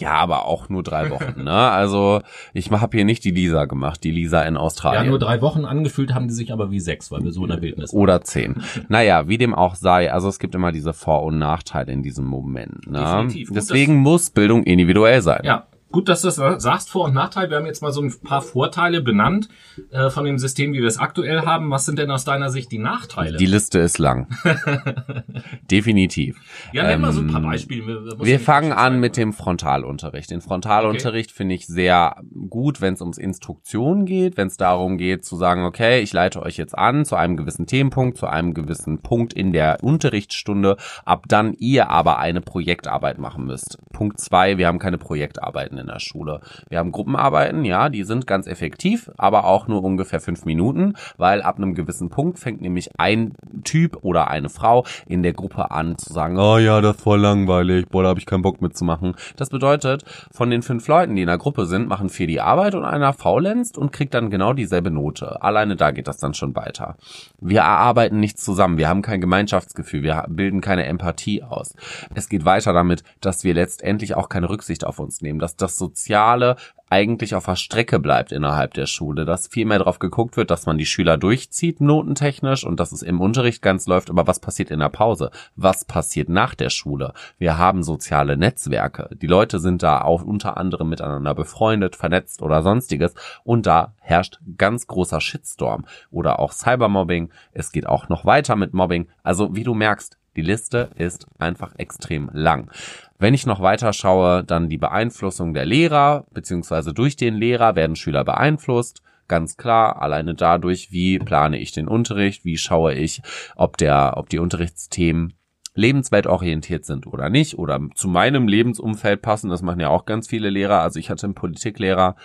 Ja, aber auch nur drei Wochen. Ne? Also ich habe hier nicht die Lisa gemacht, die Lisa in Ja, Australien. nur drei Wochen angefühlt haben die sich aber wie sechs, weil wir so in der Wildnis waren. oder zehn. Naja, wie dem auch sei, also es gibt immer diese Vor- und Nachteile in diesem Moment. Ne? Definitiv. Deswegen muss Bildung individuell sein. Ja, gut, dass du das sagst, Vor- und Nachteil. Wir haben jetzt mal so ein paar Vorteile benannt äh, von dem System, wie wir es aktuell haben. Was sind denn aus deiner Sicht die Nachteile? Die Liste ist lang. Definitiv. ja, nenn mal so ein paar ähm, Beispiele. Wir, Wir fangen sein, an mit dem Frontalunterricht. Den Frontalunterricht finde ich sehr gut, wenn es ums Instruktion geht, wenn es darum geht zu sagen, okay, ich leite euch jetzt an zu einem gewissen Themenpunkt, zu einem gewissen Punkt in der Unterrichtsstunde, ab dann ihr aber eine Projektarbeit machen müsst. Punkt zwei, wir haben keine Projektarbeiten in der Schule. Wir haben Gruppenarbeiten, ja, die sind ganz effektiv, aber auch nur ungefähr fünf Minuten, weil ab einem gewissen Punkt fängt nämlich ein Typ oder eine Frau in der Gruppe an zu sagen, oh ja, das ist voll langweilig, boah, da habe ich keinen Bock mitzumachen. Das bedeutet, von den fünf Leuten, die in der Gruppe sind, machen vier die Arbeit und einer faulenzt und kriegt dann genau dieselbe Note. Alleine da geht das dann schon weiter. Wir erarbeiten nichts zusammen, wir haben kein Gemeinschaftsgefühl, wir bilden keine Empathie aus. Es geht weiter damit, dass wir letztendlich auch keine Rücksicht auf uns nehmen, dass das Soziale eigentlich auf der Strecke bleibt innerhalb der Schule, dass viel mehr darauf geguckt wird, dass man die Schüler durchzieht, notentechnisch, und dass es im Unterricht ganz läuft, aber was passiert in der Pause? Was passiert nach der Schule? Wir haben soziale Netzwerke. Die Leute sind da auch unter anderem miteinander befreundet, vernetzt oder sonstiges, und da herrscht ganz großer Shitstorm oder auch Cybermobbing. Es geht auch noch weiter mit Mobbing. Also, wie du merkst, die Liste ist einfach extrem lang. Wenn ich noch weiter schaue, dann die Beeinflussung der Lehrer, beziehungsweise durch den Lehrer werden Schüler beeinflusst. Ganz klar, alleine dadurch, wie plane ich den Unterricht, wie schaue ich, ob der, ob die Unterrichtsthemen lebensweltorientiert sind oder nicht oder zu meinem Lebensumfeld passen. Das machen ja auch ganz viele Lehrer. Also ich hatte einen Politiklehrer,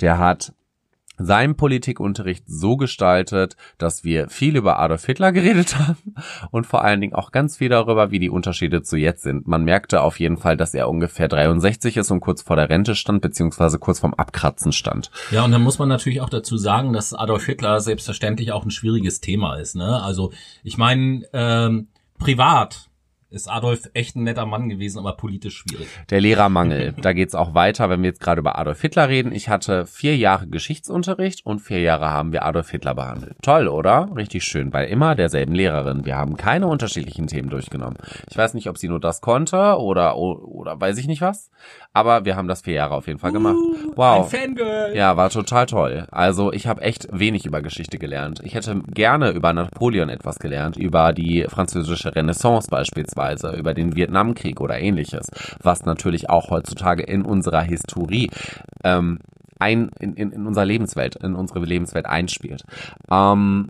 der hat seinen Politikunterricht so gestaltet, dass wir viel über Adolf Hitler geredet haben und vor allen Dingen auch ganz viel darüber, wie die Unterschiede zu jetzt sind. Man merkte auf jeden Fall, dass er ungefähr 63 ist und kurz vor der Rente stand, beziehungsweise kurz vorm Abkratzen stand. Ja, und dann muss man natürlich auch dazu sagen, dass Adolf Hitler selbstverständlich auch ein schwieriges Thema ist. Ne? Also ich meine, ähm, privat ist Adolf echt ein netter Mann gewesen, aber politisch schwierig. Der Lehrermangel. da geht's auch weiter, wenn wir jetzt gerade über Adolf Hitler reden. Ich hatte vier Jahre Geschichtsunterricht und vier Jahre haben wir Adolf Hitler behandelt. Toll, oder? Richtig schön. Bei immer derselben Lehrerin. Wir haben keine unterschiedlichen Themen durchgenommen. Ich weiß nicht, ob sie nur das konnte oder, oder weiß ich nicht was. Aber wir haben das vier Jahre auf jeden Fall gemacht. Uh, Wow. Ein Fangirl. Ja, war total toll. Also ich habe echt wenig über Geschichte gelernt. Ich hätte gerne über Napoleon etwas gelernt, über die französische Renaissance beispielsweise, über den Vietnamkrieg oder ähnliches, was natürlich auch heutzutage in unserer Historie ähm, ein in, in, in unserer Lebenswelt, in unsere Lebenswelt einspielt. Ähm,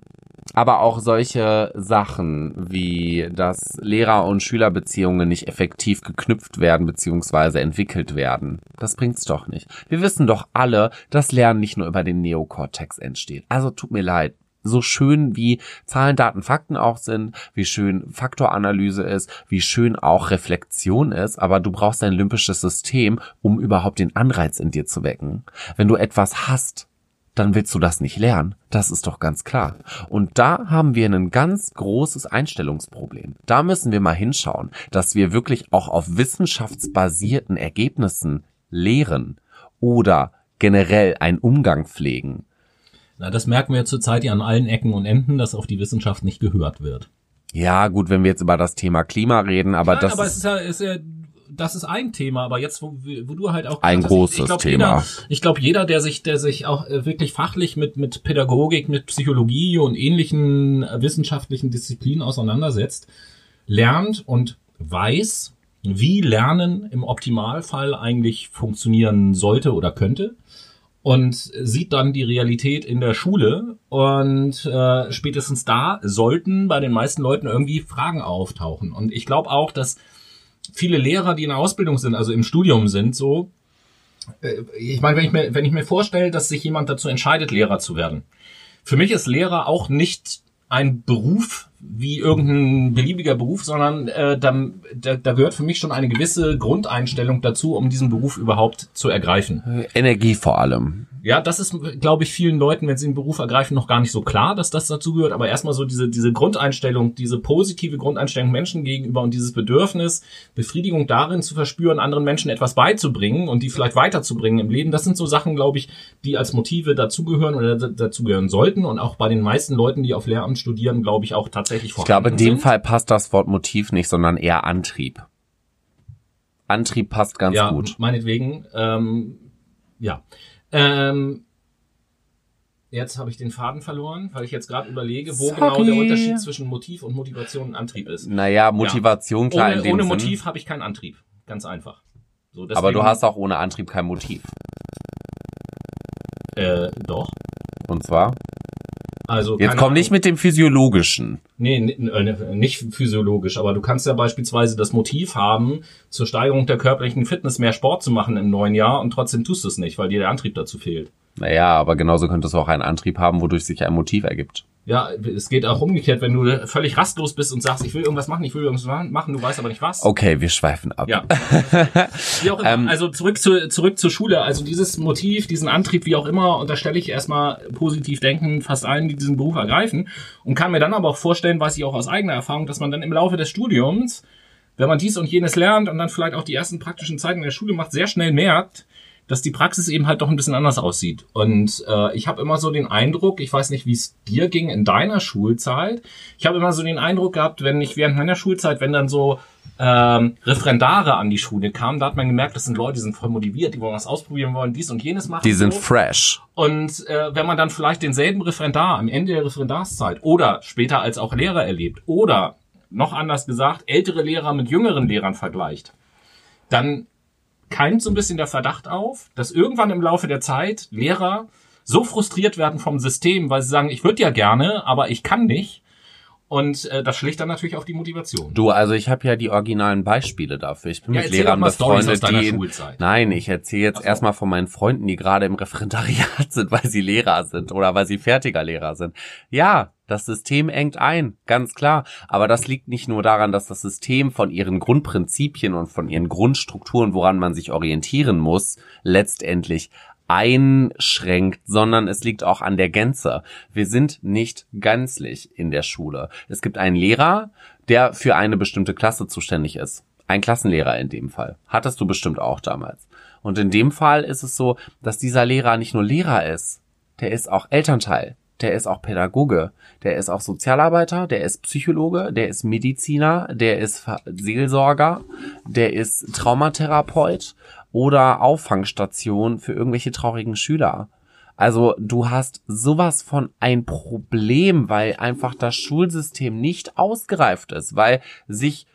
aber auch solche Sachen wie, dass Lehrer- und Schülerbeziehungen nicht effektiv geknüpft werden bzw. entwickelt werden. Das bringt's doch nicht. Wir wissen doch alle, dass Lernen nicht nur über den Neokortex entsteht. Also tut mir leid. So schön wie Zahlen, Daten, Fakten auch sind, wie schön Faktoranalyse ist, wie schön auch Reflexion ist, aber du brauchst ein limbisches System, um überhaupt den Anreiz in dir zu wecken. Wenn du etwas hast, dann willst du das nicht lernen. Das ist doch ganz klar. Und da haben wir ein ganz großes Einstellungsproblem. Da müssen wir mal hinschauen, dass wir wirklich auch auf wissenschaftsbasierten Ergebnissen lehren oder generell einen Umgang pflegen. Na, das merken wir zurzeit ja an allen Ecken und Enden, dass auf die Wissenschaft nicht gehört wird. Ja, gut, wenn wir jetzt über das Thema Klima reden, aber Nein, das aber ist, ist ja, ist ja, das ist ein Thema, aber jetzt, wo, wo du halt auch Ein hast, großes ich, ich glaub, Thema. Jeder, ich glaube, jeder, der sich, der sich auch äh, wirklich fachlich mit mit Pädagogik, mit Psychologie und ähnlichen äh, wissenschaftlichen Disziplinen auseinandersetzt, lernt und weiß, wie Lernen im Optimalfall eigentlich funktionieren sollte oder könnte und sieht dann die Realität in der Schule und äh, spätestens da sollten bei den meisten Leuten irgendwie Fragen auftauchen. Und ich glaube auch, dass viele Lehrer, die in der Ausbildung sind, also im Studium sind, so, äh, ich meine, wenn ich mir, wenn ich mir vorstelle, dass sich jemand dazu entscheidet, Lehrer zu werden. Für mich ist Lehrer auch nicht ein Beruf wie irgendein beliebiger Beruf, sondern äh, da, da, da gehört für mich schon eine gewisse Grundeinstellung dazu, um diesen Beruf überhaupt zu ergreifen. Energie vor allem. Ja, das ist, glaube ich, vielen Leuten, wenn sie den Beruf ergreifen, noch gar nicht so klar, dass das dazu gehört. Aber erstmal so diese, diese Grundeinstellung, diese positive Grundeinstellung Menschen gegenüber und dieses Bedürfnis, Befriedigung darin zu verspüren, anderen Menschen etwas beizubringen und die vielleicht weiterzubringen im Leben. Das sind so Sachen, glaube ich, die als Motive dazugehören oder dazugehören sollten. Und auch bei den meisten Leuten, die auf Lehramt studieren, glaube ich, auch tatsächlich Ich glaube, in dem sind. Fall passt das Wort Motiv nicht, sondern eher Antrieb. Antrieb passt ganz ja, gut. meinetwegen. Ähm, ja. Ähm, jetzt habe ich den Faden verloren, weil ich jetzt gerade überlege, wo Sorry. genau der Unterschied zwischen Motiv und Motivation und Antrieb ist. Naja, Motivation, klar, in ohne dem ohne Sinn. Motiv habe ich keinen Antrieb. Ganz einfach. So, deswegen, Aber du hast auch ohne Antrieb kein Motiv. Äh, doch. Und zwar? Also Jetzt komm nicht mit dem Physiologischen. Nee, äh, nicht physiologisch, aber du kannst ja beispielsweise das Motiv haben, zur Steigerung der körperlichen Fitness mehr Sport zu machen im neuen Jahr und trotzdem tust du es nicht, weil dir der Antrieb dazu fehlt. Naja, aber genauso könntest du auch einen Antrieb haben, wodurch sich ein Motiv ergibt. Ja, es geht auch umgekehrt, wenn du völlig rastlos bist und sagst, ich will irgendwas machen, ich will irgendwas machen, du weißt aber nicht was. Okay, wir schweifen ab. Ja. Wie auch immer. Ähm, also zurück zu, zurück zur Schule. Also dieses Motiv, diesen Antrieb, wie auch immer, unterstelle ich erstmal positiv denken fast allen, die diesen Beruf ergreifen. Und kann mir dann aber auch vorstellen, weiß ich auch aus eigener Erfahrung, dass man dann im Laufe des Studiums, wenn man dies und jenes lernt und dann vielleicht auch die ersten praktischen Zeiten in der Schule macht, sehr schnell merkt, dass die Praxis eben halt doch ein bisschen anders aussieht. Und äh, ich habe immer so den Eindruck, ich weiß nicht, wie es dir ging in deiner Schulzeit, ich habe immer so den Eindruck gehabt, wenn ich während meiner Schulzeit, wenn dann so ähm, Referendare an die Schule kamen, da hat man gemerkt, das sind Leute, die sind voll motiviert, die wollen was ausprobieren wollen, dies und jenes machen. Die sind so. fresh. Und äh, wenn man dann vielleicht denselben Referendar am Ende der Referendarszeit oder später als auch Lehrer erlebt oder noch anders gesagt, ältere Lehrer mit jüngeren Lehrern vergleicht, dann keimt so ein bisschen der Verdacht auf, dass irgendwann im Laufe der Zeit Lehrer so frustriert werden vom System, weil sie sagen, ich würde ja gerne, aber ich kann nicht. Und äh, das schlägt dann natürlich auf die Motivation. Du, also ich habe ja die originalen Beispiele dafür. Ich bin Ja, mit Lehrern befreundet, die... Schulzeit. Nein, ich erzähle jetzt so. erstmal von meinen Freunden, die gerade im Referendariat sind, weil sie Lehrer sind oder weil sie fertiger Lehrer sind. Ja, das System engt ein, ganz klar. Aber das liegt nicht nur daran, dass das System von ihren Grundprinzipien und von ihren Grundstrukturen, woran man sich orientieren muss, letztendlich einschränkt, sondern es liegt auch an der Gänze. Wir sind nicht ganzlich in der Schule. Es gibt einen Lehrer, der für eine bestimmte Klasse zuständig ist. Ein Klassenlehrer in dem Fall. Hattest du bestimmt auch damals. Und in dem Fall ist es so, dass dieser Lehrer nicht nur Lehrer ist, der ist auch Elternteil, der ist auch Pädagoge, der ist auch Sozialarbeiter, der ist Psychologe, der ist Mediziner, der ist Seelsorger, der ist Traumatherapeut oder Auffangstation für irgendwelche traurigen Schüler. Also du hast sowas von ein Problem, weil einfach das Schulsystem nicht ausgereift ist, weil sich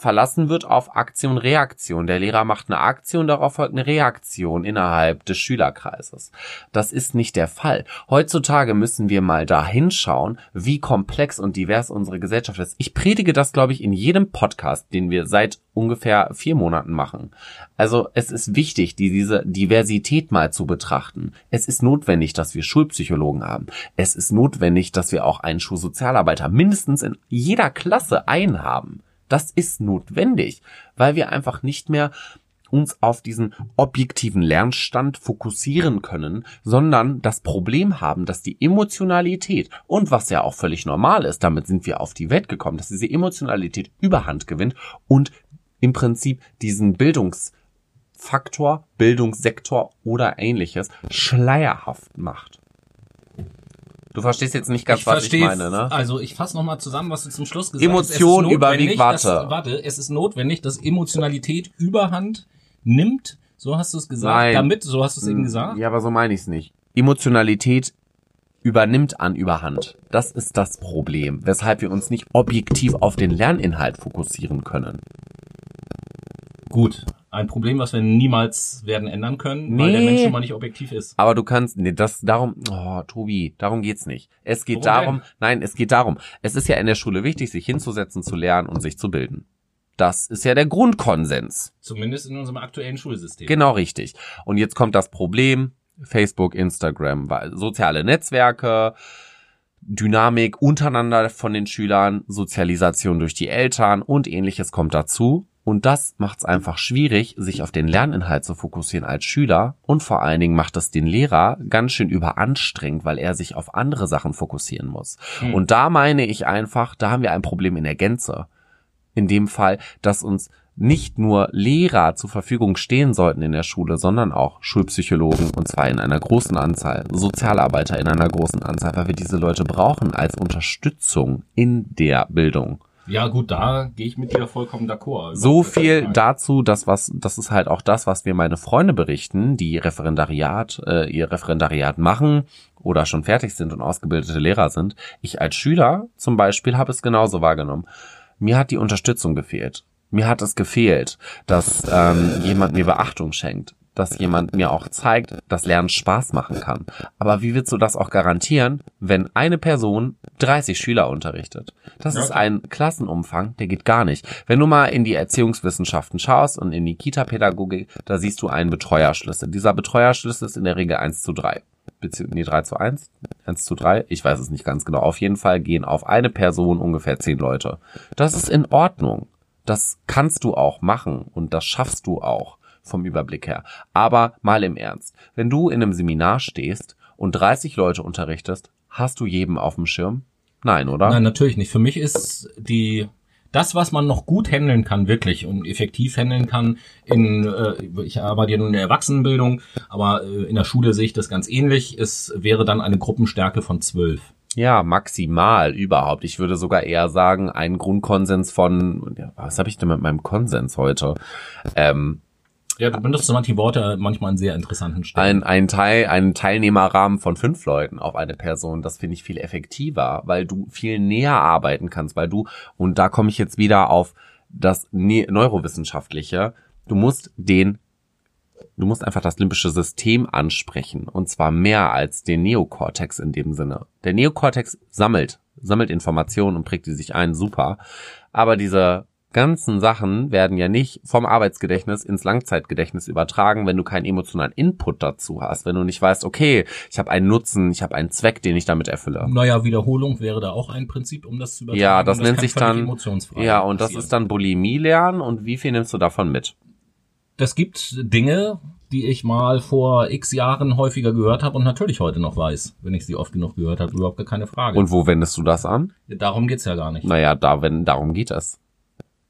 verlassen wird auf Aktion-Reaktion. Der Lehrer macht eine Aktion, darauf folgt eine Reaktion innerhalb des Schülerkreises. Das ist nicht der Fall. Heutzutage müssen wir mal da hinschauen, wie komplex und divers unsere Gesellschaft ist. Ich predige das, glaube ich, in jedem Podcast, den wir seit ungefähr vier Monaten machen. Also es ist wichtig, die, diese Diversität mal zu betrachten. Es ist notwendig, dass wir Schulpsychologen haben. Es ist notwendig, dass wir auch einen Schulsozialarbeiter mindestens in jeder Klasse einhaben. Das ist notwendig, weil wir einfach nicht mehr uns auf diesen objektiven Lernstand fokussieren können, sondern das Problem haben, dass die Emotionalität und was ja auch völlig normal ist, damit sind wir auf die Welt gekommen, dass diese Emotionalität überhand gewinnt und im Prinzip diesen Bildungsfaktor, Bildungssektor oder ähnliches schleierhaft macht. Du verstehst jetzt nicht ganz, ich was ich meine, ne? Also ich fasse nochmal zusammen, was du zum Schluss gesagt Emotion hast. überwiegt, warte. Dass, warte, es ist notwendig, dass Emotionalität Überhand nimmt, so hast du es gesagt, Nein. damit, so hast du es eben gesagt. Ja, aber so meine ich es nicht. Emotionalität übernimmt an Überhand. Das ist das Problem, weshalb wir uns nicht objektiv auf den Lerninhalt fokussieren können. Gut, ein Problem, was wir niemals werden ändern können, weil der Nee. Mensch schon mal nicht objektiv ist. Aber du kannst, nee, das darum, oh, Tobi, darum geht's nicht. Es geht Worum darum, denn? nein, es geht darum. Es ist ja in der Schule wichtig, sich hinzusetzen, zu lernen und sich zu bilden. Das ist ja der Grundkonsens. Zumindest in unserem aktuellen Schulsystem. Genau richtig. Und jetzt kommt das Problem, Facebook, Instagram, soziale Netzwerke, Dynamik untereinander von den Schülern, Sozialisation durch die Eltern und ähnliches kommt dazu. Und das macht es einfach schwierig, sich auf den Lerninhalt zu fokussieren als Schüler. Und vor allen Dingen macht es den Lehrer ganz schön überanstrengend, weil er sich auf andere Sachen fokussieren muss. Hm. Und da meine ich einfach, da haben wir ein Problem in der Gänze. In dem Fall, dass uns nicht nur Lehrer zur Verfügung stehen sollten in der Schule, sondern auch Schulpsychologen und zwar in einer großen Anzahl, Sozialarbeiter in einer großen Anzahl, weil wir diese Leute brauchen als Unterstützung in der Bildung. Ja gut, da gehe ich mit dir vollkommen d'accord. So Überhaupt viel nicht. dazu, das was, das ist halt auch das, was mir meine Freunde berichten, die Referendariat, äh, ihr Referendariat machen oder schon fertig sind und ausgebildete Lehrer sind. Ich als Schüler zum Beispiel habe es genauso wahrgenommen. Mir hat die Unterstützung gefehlt. Mir hat es gefehlt, dass ähm, jemand mir Beachtung schenkt, dass jemand mir auch zeigt, dass Lernen Spaß machen kann. Aber wie willst du das auch garantieren, wenn eine Person 30 Schüler unterrichtet? Das ist ein Klassenumfang, der geht gar nicht. Wenn du mal in die Erziehungswissenschaften schaust und in die Kita-Pädagogik, da siehst du einen Betreuerschlüssel. Dieser Betreuerschlüssel ist in der Regel 1 zu 3. Beziehungsweise, nee, 3 zu 1, 1 zu 3, ich weiß es nicht ganz genau. Auf jeden Fall gehen auf eine Person ungefähr 10 Leute. Das ist in Ordnung. Das kannst du auch machen und das schaffst du auch vom Überblick her. Aber mal im Ernst, wenn du in einem Seminar stehst und 30 Leute unterrichtest, hast du jedem auf dem Schirm? Nein, oder? Nein, natürlich nicht. Für mich ist die das, was man noch gut handeln kann, wirklich und effektiv handeln kann, in äh, ich arbeite ja nun in der Erwachsenenbildung, aber äh, in der Schule sehe ich das ganz ähnlich. Es wäre dann eine Gruppenstärke von zwölf. Ja, maximal überhaupt. Ich würde sogar eher sagen, ein Grundkonsens von, ja, was habe ich denn mit meinem Konsens heute? Ähm, Ja, du benutzt manche Worte manchmal an sehr interessanten Stellen. ein, ein Teil, einen Teilnehmerrahmen von fünf Leuten auf eine Person, das finde ich viel effektiver, weil du viel näher arbeiten kannst, weil du, und da komme ich jetzt wieder auf das Ne- Neurowissenschaftliche, du musst den, du musst einfach das limbische System ansprechen, und zwar mehr als den Neokortex in dem Sinne. Der Neokortex sammelt, sammelt Informationen und prägt die sich ein, super, aber diese ganzen Sachen werden ja nicht vom Arbeitsgedächtnis ins Langzeitgedächtnis übertragen, wenn du keinen emotionalen Input dazu hast, wenn du nicht weißt, okay, ich habe einen Nutzen, ich habe einen Zweck, den ich damit erfülle. Naja, Wiederholung wäre da auch ein Prinzip, um das zu übertragen. Ja, das Und nennt sich dann emotionsfrei ja und das passieren. ist dann Bulimie lernen und wie viel nimmst du davon mit? Das gibt Dinge, die ich mal vor x Jahren häufiger gehört habe und natürlich heute noch weiß, wenn ich sie oft genug gehört habe. Überhaupt gar keine Frage. Und wo wendest du das an? Darum geht's ja gar nicht. Naja, da, wenn, darum geht es.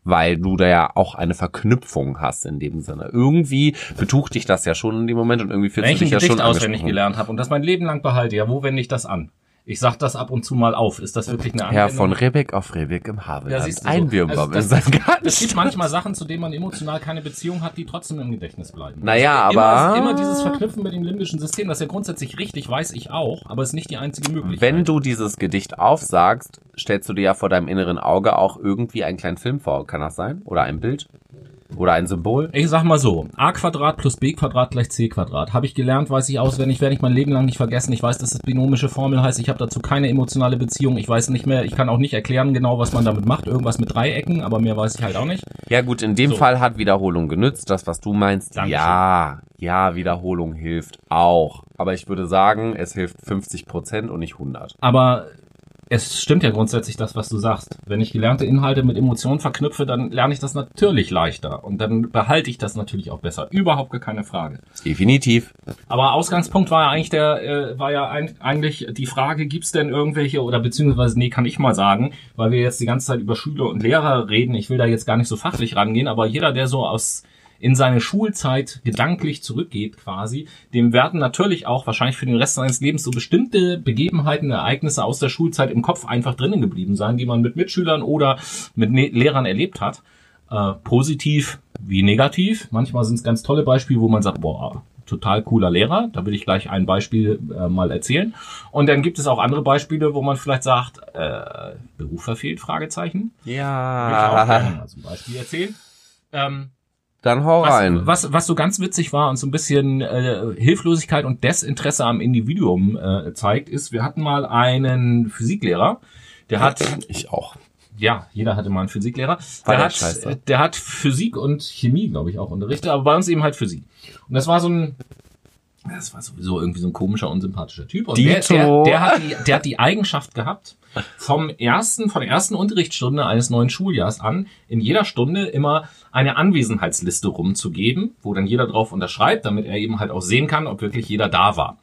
Weil du da ja auch eine Verknüpfung hast in dem Sinne. Irgendwie betucht dich das ja schon in dem Moment und irgendwie fühlst ich du dich ja Gedicht schon auswendig gelernt habe und das mein Leben lang behalte, ja, wo wende ich das an? Ich sag das ab und zu mal auf. Ist das wirklich eine Herr Anwendung? von Rebek auf Rebek im Havelland. Ja, so. ein Birnbaum Also das- seinem Garten. Es gibt manchmal Sachen, zu denen man emotional keine Beziehung hat, die trotzdem im Gedächtnis bleiben. Naja, immer, aber- Immer dieses Verknüpfen mit dem limbischen System, das ist ja grundsätzlich richtig, weiß ich auch, aber ist nicht die einzige Möglichkeit. Wenn du dieses Gedicht aufsagst, stellst du dir ja vor deinem inneren Auge auch irgendwie einen kleinen Film vor. Kann das sein? Oder ein Bild? Oder ein Symbol? Ich sag mal so, a Quadrat plus b Quadrat gleich c Quadrat. Habe ich gelernt, weiß ich auswendig, werde ich mein Leben lang nicht vergessen. Ich weiß, dass das binomische Formel heißt. Ich habe dazu keine emotionale Beziehung. Ich weiß nicht mehr, ich kann auch nicht erklären genau, was man damit macht. Irgendwas mit Dreiecken, aber mehr weiß ich halt auch nicht. Ja gut, in dem So. Fall hat Wiederholung genützt. Das, was du meinst, Dankeschön. ja, ja, Wiederholung hilft auch. Aber ich würde sagen, es hilft 50 Prozent und nicht 100. Aber es stimmt ja grundsätzlich das, was du sagst. Wenn ich gelernte Inhalte mit Emotionen verknüpfe, dann lerne ich das natürlich leichter. Und dann behalte ich das natürlich auch besser. Überhaupt gar keine Frage. Definitiv. Aber Ausgangspunkt war ja eigentlich der, äh, war ja ein, eigentlich die Frage, gibt's denn irgendwelche oder beziehungsweise nee, kann ich mal sagen, weil wir jetzt die ganze Zeit über Schüler und Lehrer reden. Ich will da jetzt gar nicht so fachlich rangehen, aber jeder, der so aus in seine Schulzeit gedanklich zurückgeht quasi, dem werden natürlich auch wahrscheinlich für den Rest seines Lebens so bestimmte Begebenheiten, Ereignisse aus der Schulzeit im Kopf einfach drinnen geblieben sein, die man mit Mitschülern oder mit ne Lehrern erlebt hat. Äh, positiv wie negativ. Manchmal sind es ganz tolle Beispiele, wo man sagt, boah, total cooler Lehrer. Da will ich gleich ein Beispiel äh, mal erzählen. Und dann gibt es auch andere Beispiele, wo man vielleicht sagt, äh, Beruf verfehlt, Fragezeichen. Will ich auch gerne Ja. mal zum Beispiel erzählen. Ähm, Dann hau rein. was, was, so ganz witzig war und so ein bisschen äh, Hilflosigkeit und Desinteresse am Individuum äh, zeigt, ist, wir hatten mal einen Physiklehrer, der hat, Ich auch. ja, jeder hatte mal einen Physiklehrer, der der hat, scheiße. der hat Physik und Chemie, glaube ich, auch unterrichtet, aber bei uns eben halt Physik. Und das war so ein, das war sowieso irgendwie so ein komischer, unsympathischer Typ. Und der, der, der, hat die, der hat die Eigenschaft gehabt, vom ersten, von der ersten Unterrichtsstunde eines neuen Schuljahrs an, in jeder Stunde immer eine Anwesenheitsliste rumzugeben, wo dann jeder drauf unterschreibt, damit er eben halt auch sehen kann, ob wirklich jeder da war.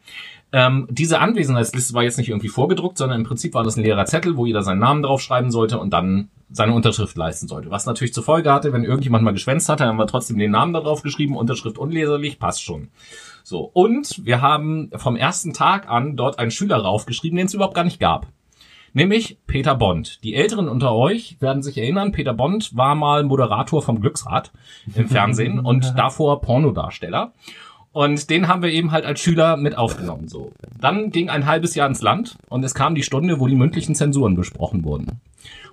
Ähm, diese Anwesenheitsliste war jetzt nicht irgendwie vorgedruckt, sondern im Prinzip war das ein leerer Zettel, wo jeder seinen Namen draufschreiben sollte und dann seine Unterschrift leisten sollte. Was natürlich zur Folge hatte, wenn irgendjemand mal geschwänzt hatte, haben wir trotzdem den Namen da drauf geschrieben, Unterschrift unleserlich, passt schon. So, und wir haben vom ersten Tag an dort einen Schüler raufgeschrieben, den es überhaupt gar nicht gab. Nämlich Peter Bond. Die Älteren unter euch werden sich erinnern, Peter Bond war mal Moderator vom Glücksrad im Fernsehen und davor Pornodarsteller. Und den haben wir eben halt als Schüler mit aufgenommen. So. Dann ging ein halbes Jahr ins Land und es kam die Stunde, wo die mündlichen Zensuren besprochen wurden.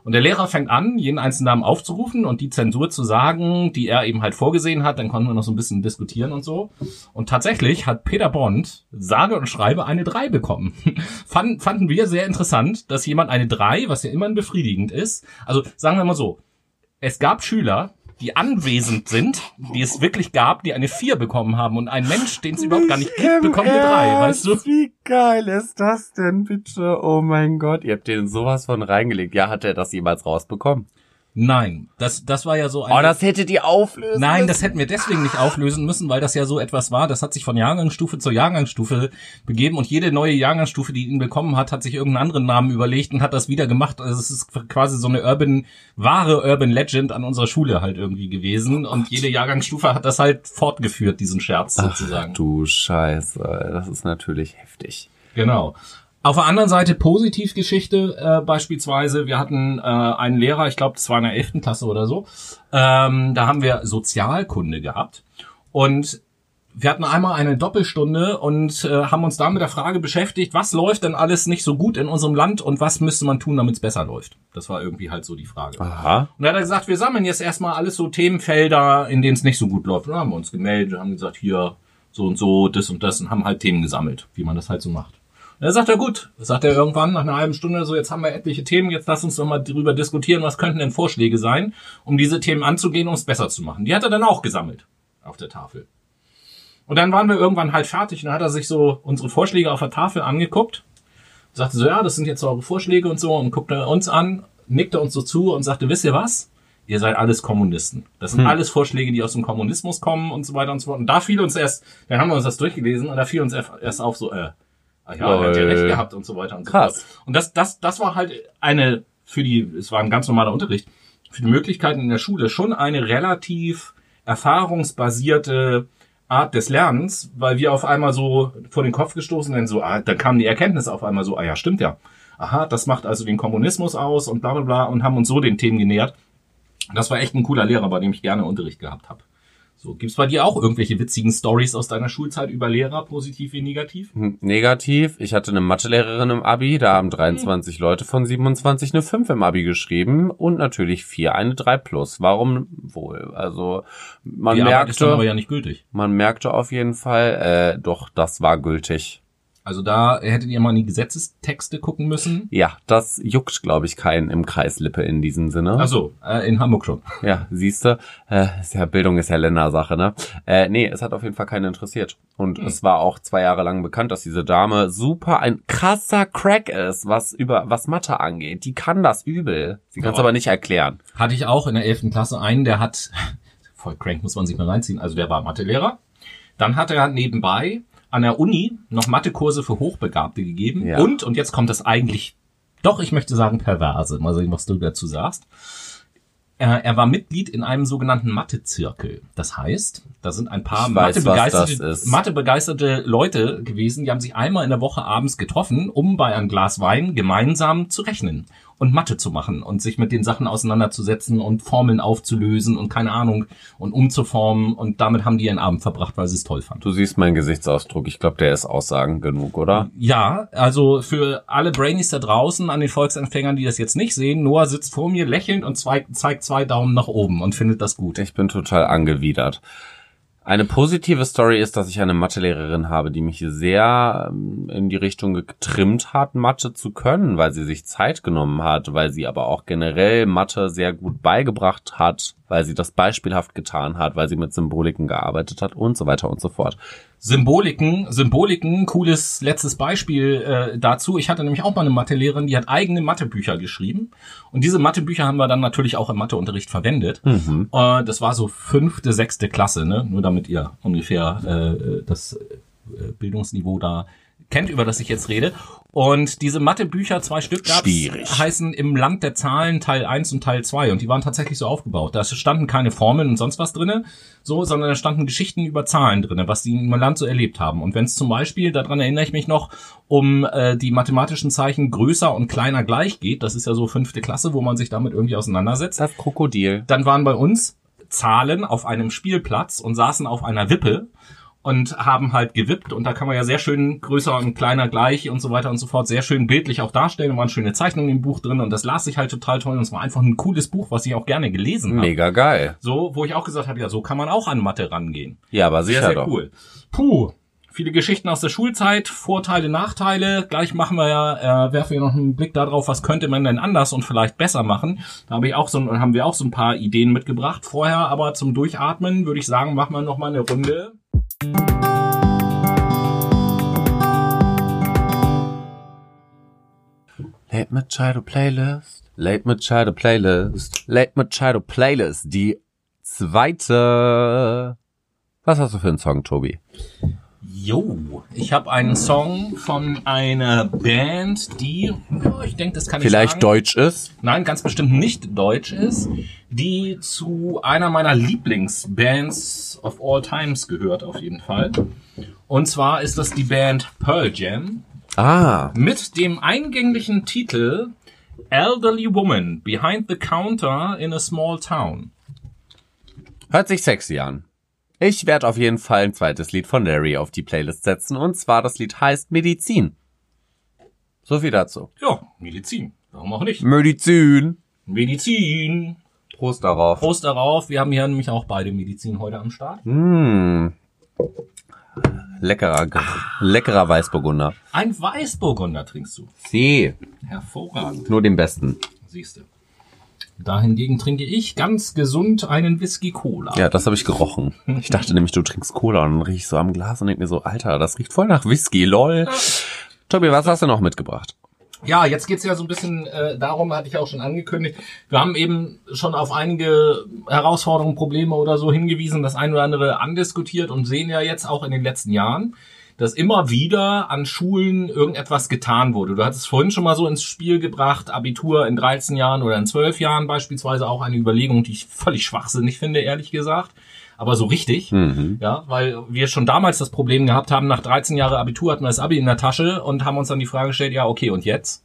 Und der Lehrer fängt an, jeden einzelnen Namen aufzurufen und die Zensur zu sagen, die er eben halt vorgesehen hat. Dann konnten wir noch so ein bisschen diskutieren und so. Und tatsächlich hat Peter Bond, sage und schreibe, eine 3 bekommen. Fanden, fanden wir sehr interessant, dass jemand eine 3, was ja immer befriedigend ist. Also sagen wir mal so, es gab Schüler, die anwesend sind, die es wirklich gab, die eine 4 bekommen haben und ein Mensch, den es überhaupt gar nicht gibt, bekommt eine 3, weißt du? Wie geil ist das denn bitte? Oh mein Gott, ihr habt den sowas von reingelegt. Ja, hat er das jemals rausbekommen? Nein, das, das war ja so ein... Oh, das hättet ihr auflösen Nein, müssen. das hätten wir deswegen nicht auflösen müssen, weil das ja so etwas war. Das hat sich von Jahrgangsstufe zur Jahrgangsstufe begeben und jede neue Jahrgangsstufe, die ihn bekommen hat, hat sich irgendeinen anderen Namen überlegt und hat das wieder gemacht. Also es ist quasi so eine Urban, wahre Urban Legend an unserer Schule halt irgendwie gewesen und jede Jahrgangsstufe hat das halt fortgeführt, diesen Scherz sozusagen. Du Scheiße, das ist natürlich heftig. Genau. Auf der anderen Seite Positivgeschichte äh, beispielsweise. Wir hatten äh, einen Lehrer, ich glaube, das war in der 11. Klasse oder so. Ähm, da haben wir Sozialkunde gehabt. Und wir hatten einmal eine Doppelstunde und äh, haben uns da mit der Frage beschäftigt, was läuft denn alles nicht so gut in unserem Land und was müsste man tun, damit es besser läuft. Das war irgendwie halt so die Frage. Aha. Und da hat er gesagt, wir sammeln jetzt erstmal alles so Themenfelder, in denen es nicht so gut läuft. Und dann haben wir uns gemeldet, haben gesagt, hier so und so, das und das und haben halt Themen gesammelt, wie man das halt so macht. Und dann sagt er, gut, sagt er irgendwann nach einer halben Stunde so, jetzt haben wir etliche Themen, jetzt lass uns doch mal drüber diskutieren, was könnten denn Vorschläge sein, um diese Themen anzugehen, um es besser zu machen. Die hat er dann auch gesammelt auf der Tafel. Und dann waren wir irgendwann halt fertig und dann hat er sich so unsere Vorschläge auf der Tafel angeguckt, sagte so, ja, das sind jetzt eure Vorschläge und so und guckte uns an, nickte uns so zu und sagte, wisst ihr was? ihr seid alles Kommunisten. Das sind Hm. alles Vorschläge, die aus dem Kommunismus kommen und so weiter und so fort. Und da fiel uns erst, dann haben wir uns das durchgelesen und da fiel uns erst auf so, äh, ja, Lol. hat ja recht gehabt und so weiter und so Krass. fort. Und das, das, das war halt eine, für die, es war ein ganz normaler Unterricht, für die Möglichkeiten in der Schule schon eine relativ erfahrungsbasierte Art des Lernens, weil wir auf einmal so vor den Kopf gestoßen sind, so, ah, dann kam die Erkenntnis auf einmal so, ah ja, stimmt ja. Aha, das macht also den Kommunismus aus und bla bla bla und haben uns so den Themen genähert. Das war echt ein cooler Lehrer, bei dem ich gerne Unterricht gehabt habe. So, gibt's bei dir auch irgendwelche witzigen Stories aus deiner Schulzeit über Lehrer, positiv wie negativ? Hm, Negativ. Ich hatte eine Mathelehrerin im Abi, da haben 23 Leute von 27 eine 5 im Abi geschrieben und natürlich 4 eine 3 plus. Warum wohl? Also man Die Arbeit ist dann aber merkte, ja nicht gültig. man merkte auf jeden Fall, äh, doch, das war gültig. Also da hättet ihr mal in die Gesetzestexte gucken müssen. Ja, das juckt, glaube ich, keinen im Kreislippe in diesem Sinne. Also äh, in Hamburg schon. Ja, siehste, äh, ist ja, Bildung ist ja Ländersache, ne? Äh, nee, es hat auf jeden Fall keinen interessiert. Und Hm. es war auch zwei Jahre lang bekannt, dass diese Dame super ein krasser Crack ist, was über was Mathe angeht. Die kann das übel. Sie kann es aber nicht erklären. Hatte ich auch in der 11. Klasse einen, der hat, voll crank muss man sich mal reinziehen, also der war Mathelehrer. Dann hat er nebenbei an der Uni noch Mathekurse für Hochbegabte gegeben. Ja. Und, und jetzt kommt das eigentlich, doch, ich möchte sagen perverse. Mal sehen, was du dazu sagst. Er, er war Mitglied in einem sogenannten Mathe-Zirkel. Das heißt, da sind ein paar Mathe-begeisterte das ist. Mathe-begeisterte Leute gewesen, die haben sich einmal in der Woche abends getroffen, um bei einem Glas Wein gemeinsam zu rechnen und Mathe zu machen und sich mit den Sachen auseinanderzusetzen und Formeln aufzulösen und keine Ahnung und umzuformen und damit haben die ihren Abend verbracht, weil sie es toll fanden. Du siehst meinen Gesichtsausdruck. Ich glaube, der ist Aussagen genug, oder? Ja, also für alle Brainies da draußen, an den Volksempfängern, die das jetzt nicht sehen, Noah sitzt vor mir lächelnd und zwei, zeigt zwei Daumen nach oben und findet das gut. Ich bin total angewidert. Eine positive Story ist, dass ich eine Mathelehrerin habe, die mich sehr ähm, in die Richtung getrimmt hat, Mathe zu können, weil sie sich Zeit genommen hat, weil sie aber auch generell Mathe sehr gut beigebracht hat, weil sie das beispielhaft getan hat, weil sie mit Symboliken gearbeitet hat und so weiter und so fort. Symboliken, Symboliken, cooles letztes Beispiel äh, dazu. Ich hatte nämlich auch mal eine Mathelehrerin, die hat eigene Mathebücher geschrieben. Und diese Mathebücher haben wir dann natürlich auch im Matheunterricht verwendet. Mhm. Äh, das war so fünfte, sechste Klasse, ne? Nur damit ihr ungefähr äh, das äh, Bildungsniveau da kennt, über das ich jetzt rede. Und diese Mathebücher, zwei Stück gab's, Schwierig. heißen Im Land der Zahlen Teil 1 und Teil 2. Und die waren tatsächlich so aufgebaut. Da standen keine Formeln und sonst was drinne, so, sondern da standen Geschichten über Zahlen drinne, was die im Land so erlebt haben. Und wenn es zum Beispiel, daran erinnere ich mich noch, um äh, die mathematischen Zeichen größer und kleiner gleich geht, das ist ja so fünfte Klasse, wo man sich damit irgendwie auseinandersetzt, Das Krokodil. dann waren bei uns Zahlen auf einem Spielplatz und saßen auf einer Wippe und haben halt gewippt und da kann man ja sehr schön größer und kleiner gleich und so weiter und so fort sehr schön bildlich auch darstellen. Da waren schöne Zeichnungen im Buch drin und das las ich halt total toll und es war einfach ein cooles Buch, was ich auch gerne gelesen habe. Mega geil. So, wo ich auch gesagt habe, ja, so kann man auch an Mathe rangehen. Ja, aber Sehr, sicher sehr doch. cool. Puh. Viele Geschichten aus der Schulzeit, Vorteile, Nachteile. Gleich machen wir ja, äh, werfen wir noch einen Blick darauf, was könnte man denn anders und vielleicht besser machen. Da habe ich auch so, haben wir auch so ein paar Ideen mitgebracht. Vorher aber zum Durchatmen würde ich sagen, machen wir noch mal eine Runde. Late Machado Playlist. Late Machado Playlist. Late Machado Playlist. Die zweite. Was hast du für einen Song, Tobi? Jo, ich habe einen Song von einer Band, die, ja, ich denke, das kann ich Vielleicht sagen. deutsch ist? nein, ganz bestimmt nicht deutsch ist, die zu einer meiner Lieblingsbands of all times gehört, auf jeden Fall. Und zwar ist das die Band Pearl Jam Ah, mit dem eingänglichen Titel Elderly Woman Behind the Counter in a Small Town. hört sich sexy an. Ich werde auf jeden Fall ein zweites Lied von Larry auf die Playlist setzen und zwar das Lied heißt Medizin. So viel dazu. Ja, Medizin. Warum auch nicht? Medizin. Medizin. Prost darauf. Prost darauf. Wir haben hier nämlich auch beide Medizin heute am Start. Mmh. Leckerer, Ge- leckerer Weißburgunder. Ein Weißburgunder trinkst du. Sie. Hervorragend. Nur den besten. Siehst du. Dahingegen trinke ich ganz gesund einen Whisky Cola. Ja, das habe ich gerochen. Ich dachte nämlich, du trinkst Cola und dann riech ich so am Glas und denk mir so, Alter, das riecht voll nach Whisky, lol. Tobi, was hast du noch mitgebracht? Ja, jetzt geht's ja so ein bisschen äh, darum, hatte ich auch schon angekündigt. Wir haben eben schon auf einige Herausforderungen, Probleme oder so hingewiesen, das ein oder andere andiskutiert und sehen ja jetzt auch in den letzten Jahren, dass immer wieder an Schulen irgendetwas getan wurde. Du hattest vorhin schon mal so ins Spiel gebracht, Abitur in 13 Jahren oder in 12 Jahren beispielsweise auch eine Überlegung, die ich völlig schwachsinnig finde, ehrlich gesagt aber so richtig, mhm. ja, weil wir schon damals das Problem gehabt haben, nach 13 Jahren Abitur hatten wir das Abi in der Tasche und haben uns dann die Frage gestellt, ja, okay, und jetzt?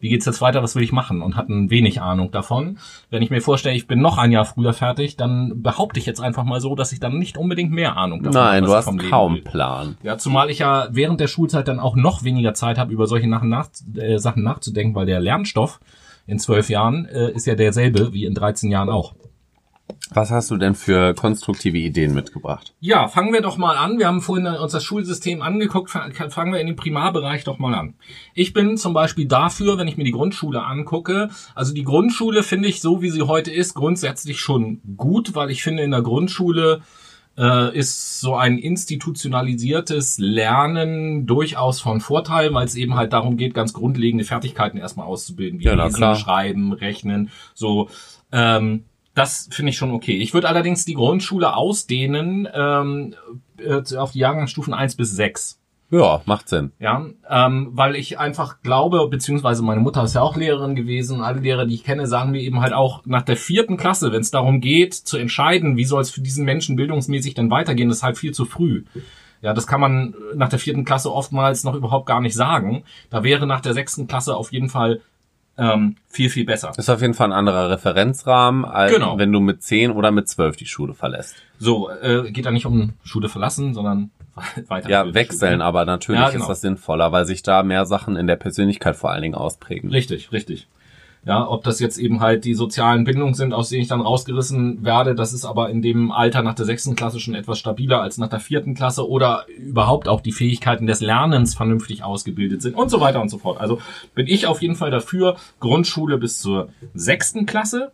Wie geht's jetzt weiter? Was will ich machen? Und hatten wenig Ahnung davon. Wenn ich mir vorstelle, ich bin noch ein Jahr früher fertig, dann behaupte ich jetzt einfach mal so, dass ich dann nicht unbedingt mehr Ahnung davon habe. Nein, du hast kaum will. Plan. Ja, zumal ich ja während der Schulzeit dann auch noch weniger Zeit habe, über solche Sachen, nach, äh, Sachen nachzudenken, weil der Lernstoff in zwölf Jahren äh, ist ja derselbe wie in 13 Jahren auch. Was hast du denn für konstruktive Ideen mitgebracht? Ja, fangen wir doch mal an. Wir haben vorhin uns das Schulsystem angeguckt. Fangen wir in dem Primarbereich doch mal an. Ich bin zum Beispiel dafür, wenn ich mir die Grundschule angucke, also die Grundschule finde ich so, wie sie heute ist, grundsätzlich schon gut, weil ich finde, in der Grundschule äh, ist so ein institutionalisiertes Lernen durchaus von Vorteil, weil es eben halt darum geht, ganz grundlegende Fertigkeiten erstmal auszubilden, wie ja, Lesen, Schreiben, Rechnen, so. Ähm, das finde ich schon okay. Ich würde allerdings die Grundschule ausdehnen ähm, äh, auf die Jahrgangsstufen eins bis sechs. Ja, macht Sinn. Ja, ähm, weil ich einfach glaube, beziehungsweise meine Mutter ist ja auch Lehrerin gewesen, alle Lehrer, die ich kenne, sagen mir eben halt auch nach der vierten Klasse, wenn es darum geht, zu entscheiden, wie soll es für diesen Menschen bildungsmäßig denn weitergehen, ist halt viel zu früh. Ja, das kann man nach der vierten Klasse oftmals noch überhaupt gar nicht sagen. Da wäre nach der sechsten Klasse auf jeden Fall ähm, viel, viel besser. ist auf jeden Fall ein anderer Referenzrahmen, als genau. wenn du mit 10 oder mit 12 die Schule verlässt. So, äh, geht da nicht um Schule verlassen, sondern weiter. Ja, wechseln, aber natürlich ja, genau. ist das sinnvoller, weil sich da mehr Sachen in der Persönlichkeit vor allen Dingen ausprägen. Richtig, richtig. Ja, ob das jetzt eben halt die sozialen Bindungen sind, aus denen ich dann rausgerissen werde, das ist aber in dem Alter nach der sechsten Klasse schon etwas stabiler als nach der vierten Klasse oder überhaupt auch die Fähigkeiten des Lernens vernünftig ausgebildet sind und so weiter und so fort. Also bin ich auf jeden Fall dafür, Grundschule bis zur sechsten Klasse.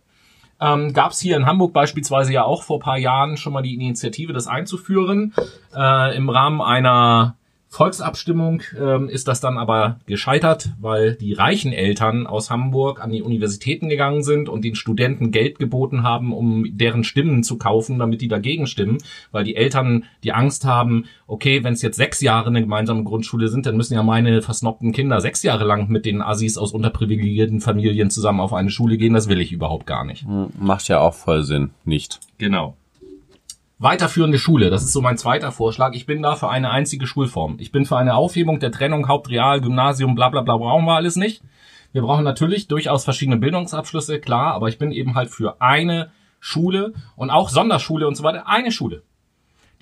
Ähm, Gab es hier in Hamburg beispielsweise ja auch vor paar Jahren schon mal die Initiative, das einzuführen, äh, im Rahmen einer Volksabstimmung ähm, ist das dann aber gescheitert, weil die reichen Eltern aus Hamburg an die Universitäten gegangen sind und den Studenten Geld geboten haben, um deren Stimmen zu kaufen, damit die dagegen stimmen, weil die Eltern die Angst haben, okay, wenn es jetzt sechs Jahre eine gemeinsame Grundschule sind, dann müssen ja meine versnobten Kinder sechs Jahre lang mit den Assis aus unterprivilegierten Familien zusammen auf eine Schule gehen. Das will ich überhaupt gar nicht. Hm, macht ja auch voll Sinn, nicht? Genau. Weiterführende Schule, das ist so mein zweiter Vorschlag. Ich bin da für eine einzige Schulform. Ich bin für eine Aufhebung der Trennung Hauptreal, Gymnasium, bla bla bla, brauchen wir alles nicht. Wir brauchen natürlich durchaus verschiedene Bildungsabschlüsse, klar, aber ich bin eben halt für eine Schule und auch Sonderschule und so weiter, eine Schule.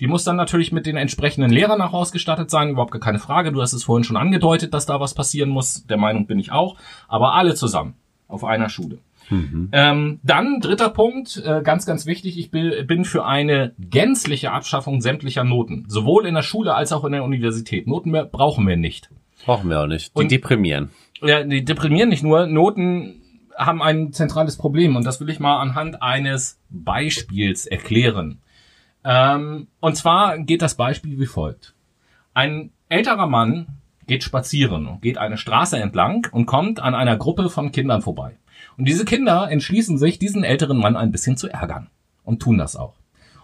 Die muss dann natürlich mit den entsprechenden Lehrern auch ausgestattet sein, überhaupt gar keine Frage. Du hast es vorhin schon angedeutet, dass da was passieren muss. Der Meinung bin ich auch. Aber alle zusammen auf einer Schule. Mhm. Ähm, dann dritter Punkt, äh, ganz, ganz wichtig, ich bin, für eine gänzliche Abschaffung sämtlicher Noten, sowohl in der Schule als auch in der Universität. Noten mehr brauchen wir nicht. Brauchen wir auch nicht. Die Und, deprimieren. Ja, die deprimieren nicht nur. Noten haben ein zentrales Problem und das will ich mal anhand eines Beispiels erklären. Ähm, und zwar geht das Beispiel wie folgt. Ein älterer Mann geht spazieren und geht eine Straße entlang und kommt an einer Gruppe von Kindern vorbei. Und diese Kinder entschließen sich, diesen älteren Mann ein bisschen zu ärgern. Und tun das auch.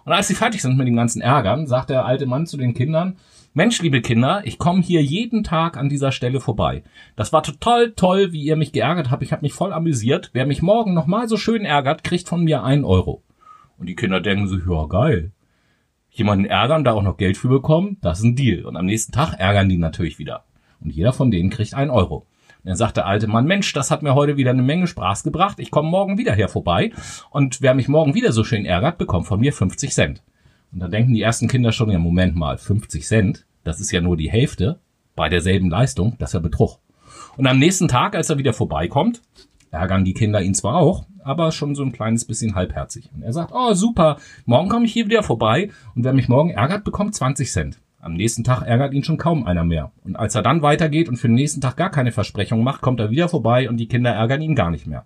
Und als sie fertig sind mit dem ganzen Ärgern, sagt der alte Mann zu den Kindern, Mensch, liebe Kinder, ich komme hier jeden Tag an dieser Stelle vorbei. Das war total toll, wie ihr mich geärgert habt. Ich habe mich voll amüsiert. Wer mich morgen nochmal so schön ärgert, kriegt von mir einen Euro. Und die Kinder denken sich, ja geil. Jemanden ärgern, da auch noch Geld für bekommen, das ist ein Deal. Und am nächsten Tag ärgern die natürlich wieder. Und jeder von denen kriegt einen Euro. Dann sagt der alte Mann, Mensch, das hat mir heute wieder eine Menge Spaß gebracht. Ich komme morgen wieder hier vorbei. Und wer mich morgen wieder so schön ärgert, bekommt von mir 50 Cent. Und da denken die ersten Kinder schon, ja, Moment mal, 50 Cent, das ist ja nur die Hälfte bei derselben Leistung, das ist ja Betrug. Und am nächsten Tag, als er wieder vorbeikommt, ärgern die Kinder ihn zwar auch, aber schon so ein kleines bisschen halbherzig. Und er sagt, oh super, morgen komme ich hier wieder vorbei und wer mich morgen ärgert, bekommt 20 Cent. Am nächsten Tag ärgert ihn schon kaum einer mehr. Und als er dann weitergeht und für den nächsten Tag gar keine Versprechung macht, kommt er wieder vorbei und die Kinder ärgern ihn gar nicht mehr.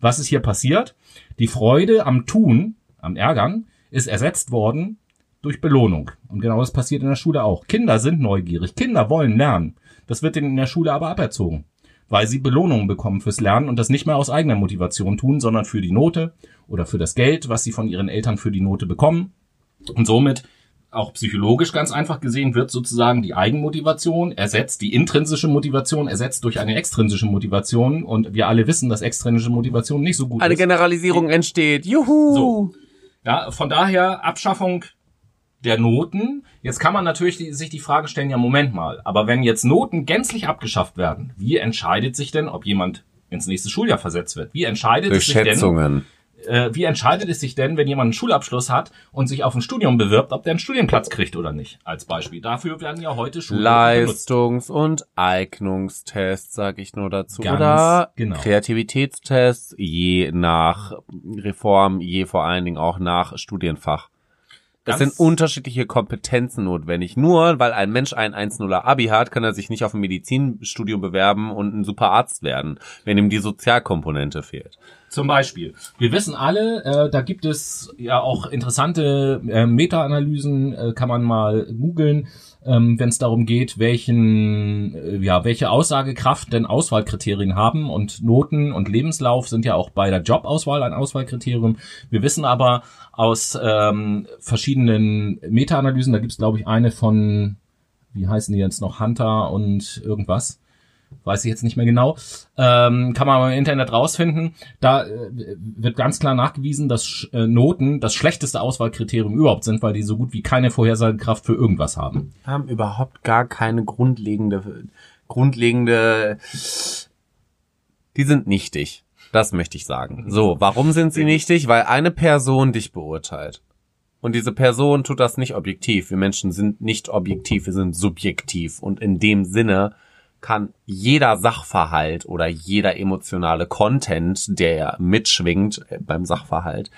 Was ist hier passiert? Die Freude am Tun, am Ärgern, ist ersetzt worden durch Belohnung. Und genau das passiert in der Schule auch. Kinder sind neugierig. Kinder wollen lernen. Das wird ihnen in der Schule aber aberzogen. weil sie Belohnungen bekommen fürs Lernen und das nicht mehr aus eigener Motivation tun, sondern für die Note oder für das Geld, was sie von ihren Eltern für die Note bekommen. Und somit auch psychologisch ganz einfach gesehen wird sozusagen die Eigenmotivation ersetzt, die intrinsische Motivation ersetzt durch eine extrinsische Motivation und wir alle wissen, dass extrinsische Motivation nicht so gut Eine ist. Generalisierung entsteht. Juhu! So. Ja, von daher Abschaffung der Noten. Jetzt kann man natürlich die, sich die Frage stellen, ja Moment mal, aber wenn jetzt Noten gänzlich abgeschafft werden, wie entscheidet sich denn, ob jemand ins nächste Schuljahr versetzt wird? Wie entscheidet Durch sich denn, Schätzungen. Äh, wie entscheidet es sich denn, wenn jemand einen Schulabschluss hat und sich auf ein Studium bewirbt, ob der einen Studienplatz kriegt oder nicht? Als Beispiel. Dafür werden ja heute Schulen. Leistungs- und Eignungstests, sage ich nur dazu. Ganz Oder genau. Kreativitätstests, je nach Reform, je vor allen Dingen auch nach Studienfach. Es sind unterschiedliche Kompetenzen notwendig. Nur weil ein Mensch ein 1-0er Abi hat, kann er sich nicht auf ein Medizinstudium bewerben und ein super Arzt werden, wenn ihm die Sozialkomponente fehlt. Zum Beispiel. Wir wissen alle, äh, da gibt es ja auch interessante äh, Meta-Analysen, äh, kann man mal googeln, ähm, wenn es darum geht, welchen, äh, ja, welche Aussagekraft denn Auswahlkriterien haben und Noten und Lebenslauf sind ja auch bei der Jobauswahl ein Auswahlkriterium. Wir wissen aber aus ähm, verschiedenen Meta-Analysen, da gibt es glaube ich eine von, wie heißen die jetzt noch, Hunter und irgendwas weiß ich jetzt nicht mehr genau, ähm, kann man im Internet rausfinden. Da äh, wird ganz klar nachgewiesen, dass Sch- äh, Noten das schlechteste Auswahlkriterium überhaupt sind, weil die so gut wie keine Vorhersagekraft für irgendwas haben. haben überhaupt gar keine grundlegende, grundlegende, die sind nichtig. Das möchte ich sagen. So, warum sind sie nichtig? Weil eine Person dich beurteilt. Und diese Person tut das nicht objektiv. Wir Menschen sind nicht objektiv, wir sind subjektiv. Und in dem Sinne kann jeder Sachverhalt oder jeder emotionale Content, der mitschwingt äh, beim Sachverhalt,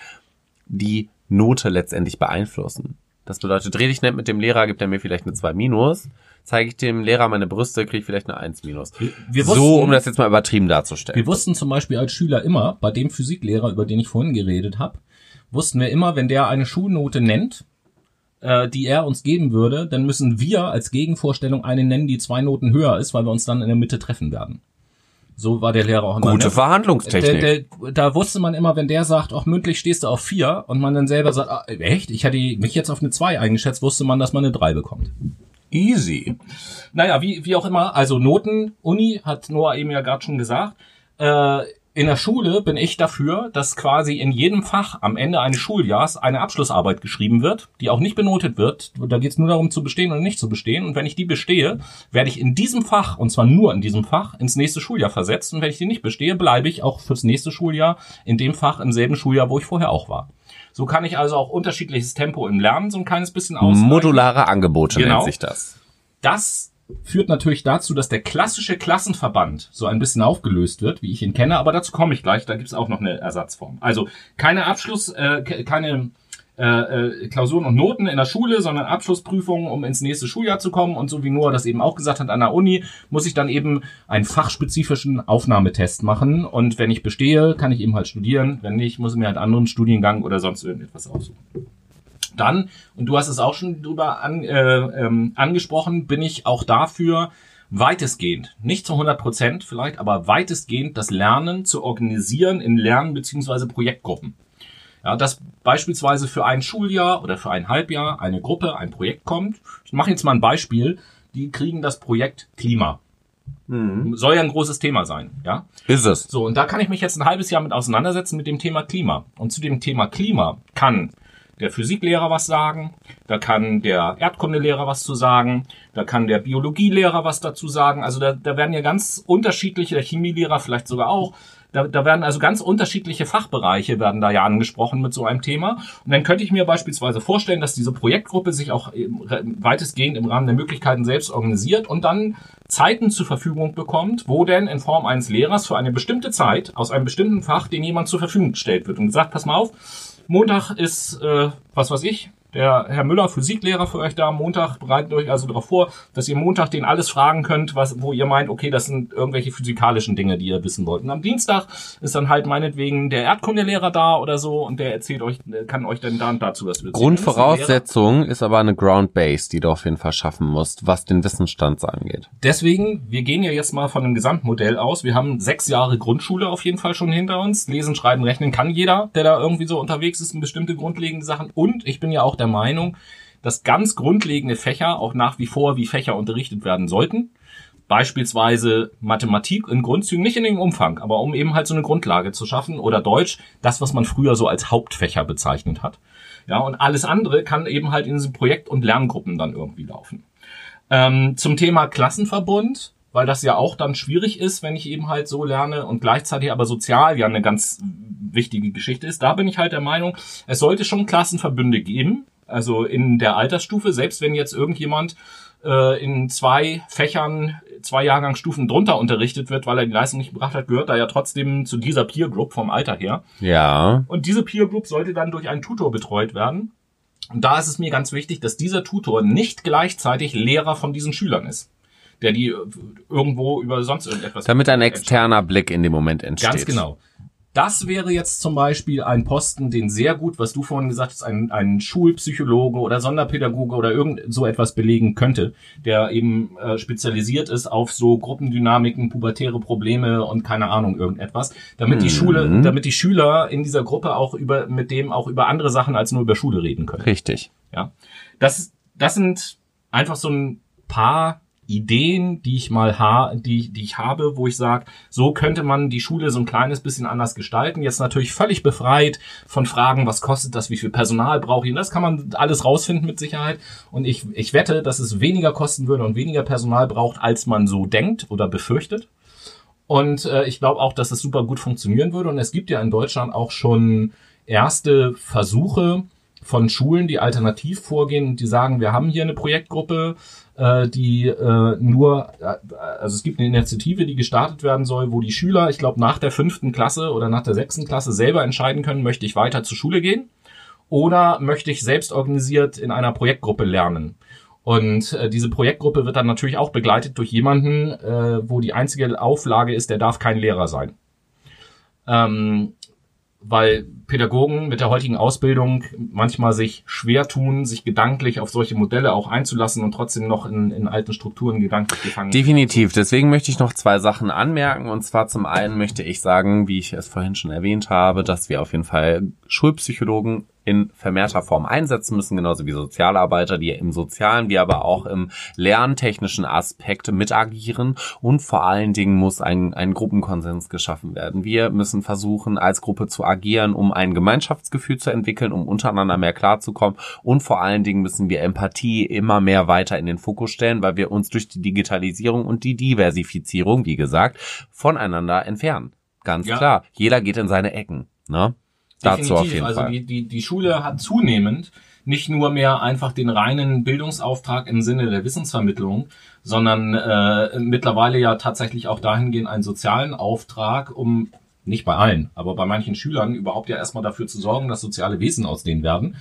die Note letztendlich beeinflussen. Das bedeutet, dreh dich nicht mit dem Lehrer, gibt er mir vielleicht eine 2 minus. Zeige ich dem Lehrer meine Brüste, kriege ich vielleicht eine 1 minus. wir so, wussten- um das jetzt mal übertrieben darzustellen. Wir wussten zum Beispiel als Schüler immer, bei dem Physiklehrer, über den ich vorhin geredet habe, wussten wir immer, wenn der eine Schulnote nennt, äh, die er uns geben würde, dann müssen wir als Gegenvorstellung eine nennen, die zwei Noten höher ist, weil wir uns dann in der Mitte treffen werden. So war der Lehrer auch immer. Gute ne? Verhandlungstechnik. Der, der, da wusste man immer, wenn der sagt, auch mündlich stehst du auf vier und man dann selber sagt, ah, echt, ich hätte mich jetzt auf eine zwei eingeschätzt, wusste man, dass man eine drei bekommt. Easy. Naja, wie, wie auch immer, also Noten, Uni, hat Noah eben ja gerade schon gesagt. Äh, in der Schule bin ich dafür, dass quasi in jedem Fach am Ende eines Schuljahrs eine Abschlussarbeit geschrieben wird, die auch nicht benotet wird. Da geht es nur darum zu bestehen oder nicht zu bestehen. Und wenn ich die bestehe, werde ich in diesem Fach, und zwar nur in diesem Fach, ins nächste Schuljahr versetzt. Und wenn ich die nicht bestehe, bleibe ich auch fürs nächste Schuljahr in dem Fach im selben Schuljahr, wo ich vorher auch war. So kann ich also auch unterschiedliches Tempo im Lernen so ein kleines bisschen ausgleichen. Modulare Angebote Genau. nennt sich das. Das führt natürlich dazu, dass der klassische Klassenverband so ein bisschen aufgelöst wird, wie ich ihn kenne, aber dazu komme ich gleich, da gibt es auch noch eine Ersatzform. Also keine Abschluss, äh, ke- keine äh, äh, Klausuren und Noten in der Schule, sondern Abschlussprüfungen, um ins nächste Schuljahr zu kommen. Und so wie Noah das eben auch gesagt hat, an der Uni muss ich dann eben einen fachspezifischen Aufnahmetest machen. Und wenn ich bestehe, kann ich eben halt studieren. Wenn nicht, muss ich mir halt anderen Studiengang oder sonst irgendetwas aussuchen. Dann, und du hast es auch schon drüber an, äh, ähm, angesprochen, bin ich auch dafür, weitestgehend, nicht zu 100 Prozent vielleicht, aber weitestgehend das Lernen zu organisieren in Lern- bzw. Projektgruppen. Ja, dass beispielsweise für ein Schuljahr oder für ein Halbjahr eine Gruppe, ein Projekt kommt. Ich mache jetzt mal ein Beispiel. Die kriegen das Projekt Klima. Soll ja ein großes Thema sein, ja. Ist es. So, und da kann ich mich jetzt ein halbes Jahr mit auseinandersetzen mit dem Thema Klima. Und zu dem Thema Klima kann der Physiklehrer was sagen, da kann der Erdkundelehrer was zu sagen, da kann der Biologielehrer was dazu sagen. Also da, da werden ja ganz unterschiedliche, der Chemielehrer vielleicht sogar auch, da, da werden also ganz unterschiedliche Fachbereiche werden da ja angesprochen mit so einem Thema. Und dann könnte ich mir beispielsweise vorstellen, dass diese Projektgruppe sich auch weitestgehend im Rahmen der Möglichkeiten selbst organisiert und dann Zeiten zur Verfügung bekommt, wo denn in Form eines Lehrers für eine bestimmte Zeit aus einem bestimmten Fach den jemand zur Verfügung gestellt wird und sagt, pass mal auf, Montag ist, äh, was weiß ich, der Herr Müller, Physiklehrer für euch da am Montag, bereitet euch also darauf vor, dass ihr Montag den alles fragen könnt, was, wo ihr meint, okay, das sind irgendwelche physikalischen Dinge, die ihr wissen wollt. Und am Dienstag ist dann halt meinetwegen der Erdkundelehrer da oder so und der erzählt euch, kann euch dann da und dazu was erzählen. Grundvoraussetzung ist aber eine Ground Base, die du auf jeden Fall schaffen musst, was den Wissensstand angeht. Deswegen, wir gehen ja jetzt mal von einem Gesamtmodell aus. Wir haben sechs Jahre Grundschule auf jeden Fall schon hinter uns. Lesen, schreiben, rechnen kann jeder, der da irgendwie so unterwegs ist in bestimmte grundlegende Sachen. Und ich bin ja auch der Meinung, dass ganz grundlegende Fächer auch nach wie vor wie Fächer unterrichtet werden sollten. Beispielsweise Mathematik in Grundzügen, nicht in dem Umfang, aber um eben halt so eine Grundlage zu schaffen oder Deutsch, das, was man früher so als Hauptfächer bezeichnet hat. Ja, und alles andere kann eben halt in diesen Projekt- und Lerngruppen dann irgendwie laufen. Ähm, zum Thema Klassenverbund, weil das ja auch dann schwierig ist, wenn ich eben halt so lerne und gleichzeitig aber sozial ja eine ganz wichtige Geschichte ist. Da bin ich halt der Meinung, es sollte schon Klassenverbünde geben, also in der Altersstufe, selbst wenn jetzt irgendjemand äh, in zwei Fächern, zwei Jahrgangsstufen drunter unterrichtet wird, weil er die Leistung nicht gebracht hat, gehört er ja trotzdem zu dieser Peer Group vom Alter her. Ja. Und diese Peer Group sollte dann durch einen Tutor betreut werden. Und da ist es mir ganz wichtig, dass dieser Tutor nicht gleichzeitig Lehrer von diesen Schülern ist der die irgendwo über sonst irgendetwas. Damit ein externer Blick in dem Moment entsteht. Ganz genau. Das wäre jetzt zum Beispiel ein Posten, den sehr gut, was du vorhin gesagt hast, ein, ein Schulpsychologe oder Sonderpädagoge oder irgend so etwas belegen könnte, der eben äh, spezialisiert ist auf so Gruppendynamiken, pubertäre Probleme und keine Ahnung irgendetwas, damit die Mhm. Schule, damit die Schüler in dieser Gruppe auch über mit dem auch über andere Sachen als nur über Schule reden können. Richtig. Ja, das, das sind einfach so ein paar Ideen, die ich mal ha, die, die ich habe, wo ich sage, so könnte man die Schule so ein kleines bisschen anders gestalten. Jetzt natürlich völlig befreit von Fragen, was kostet das, wie viel Personal brauche ich. Und das kann man alles rausfinden mit Sicherheit. Und ich, ich wette, dass es weniger kosten würde und weniger Personal braucht, als man so denkt oder befürchtet. Und äh, ich glaube auch, dass das super gut funktionieren würde. Und es gibt ja in Deutschland auch schon erste Versuche von Schulen, die alternativ vorgehen und die sagen, wir haben hier eine Projektgruppe, äh, die äh, nur, äh, also es gibt eine Initiative, die gestartet werden soll, wo die Schüler, ich glaube, nach der fünften Klasse oder nach der sechsten Klasse selber entscheiden können, möchte ich weiter zur Schule gehen oder möchte ich selbst organisiert in einer Projektgruppe lernen. Und äh, diese Projektgruppe wird dann natürlich auch begleitet durch jemanden, äh, wo die einzige Auflage ist, der darf kein Lehrer sein. Ähm, weil Pädagogen mit der heutigen Ausbildung manchmal sich schwer tun, sich gedanklich auf solche Modelle auch einzulassen und trotzdem noch in, in alten Strukturen gedanklich gefangen Definitiv. Deswegen möchte ich noch zwei Sachen anmerken. Und zwar zum einen möchte ich sagen, wie ich es vorhin schon erwähnt habe, dass wir auf jeden Fall Schulpsychologen in vermehrter Form einsetzen müssen, genauso wie Sozialarbeiter, die im sozialen, wie aber auch im lerntechnischen Aspekt mit agieren. Und vor allen Dingen muss ein, ein Gruppenkonsens geschaffen werden. Wir müssen versuchen, als Gruppe zu agieren, um ein Gemeinschaftsgefühl zu entwickeln, um untereinander mehr klarzukommen. Und vor allen Dingen müssen wir Empathie immer mehr weiter in den Fokus stellen, weil wir uns durch die Digitalisierung und die Diversifizierung, wie gesagt, voneinander entfernen. Ganz Ja. klar. Jeder geht in seine Ecken. Ne? Dazu auf jeden also Fall. Die, die, die Schule hat zunehmend nicht nur mehr einfach den reinen Bildungsauftrag im Sinne der Wissensvermittlung, sondern äh, mittlerweile ja tatsächlich auch dahingehend einen sozialen Auftrag, um nicht bei allen, aber bei manchen Schülern überhaupt ja erstmal dafür zu sorgen, dass soziale Wesen aus denen werden.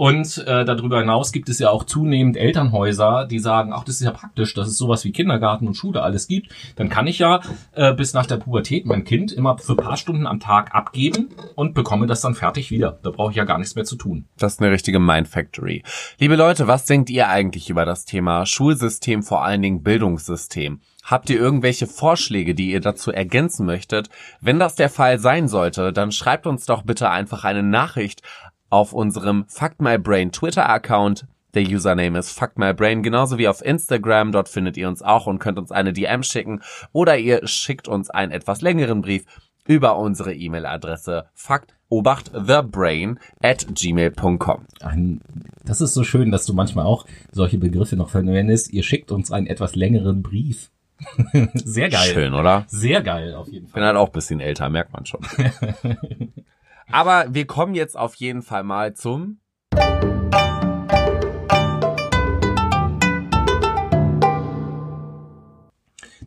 Und äh, darüber hinaus gibt es ja auch zunehmend Elternhäuser, die sagen, ach, das ist ja praktisch, dass es sowas wie Kindergarten und Schule alles gibt. Dann kann ich ja äh, bis nach der Pubertät mein Kind immer für paar Stunden am Tag abgeben und bekomme das dann fertig wieder. Da brauche ich ja gar nichts mehr zu tun. Das ist eine richtige Mindfactory. Liebe Leute, was denkt ihr eigentlich über das Thema Schulsystem, vor allen Dingen Bildungssystem? Habt ihr irgendwelche Vorschläge, die ihr dazu ergänzen möchtet? Wenn das der Fall sein sollte, dann schreibt uns doch bitte einfach eine Nachricht auf unserem Fuck My Brain Twitter-Account. Der Username ist Fuck My Brain, genauso wie auf Instagram. Dort findet ihr uns auch und könnt uns eine DM schicken. Oder ihr schickt uns einen etwas längeren Brief über unsere E-Mail-Adresse fuckt obacht thebrain at gmail.com. Das ist so schön, dass du manchmal auch solche Begriffe noch verwendest. Ihr schickt uns einen etwas längeren Brief. Sehr geil. Schön, oder? Sehr geil, auf jeden bin Fall. halt auch ein bisschen älter, merkt man schon. Aber wir kommen jetzt auf jeden Fall mal zum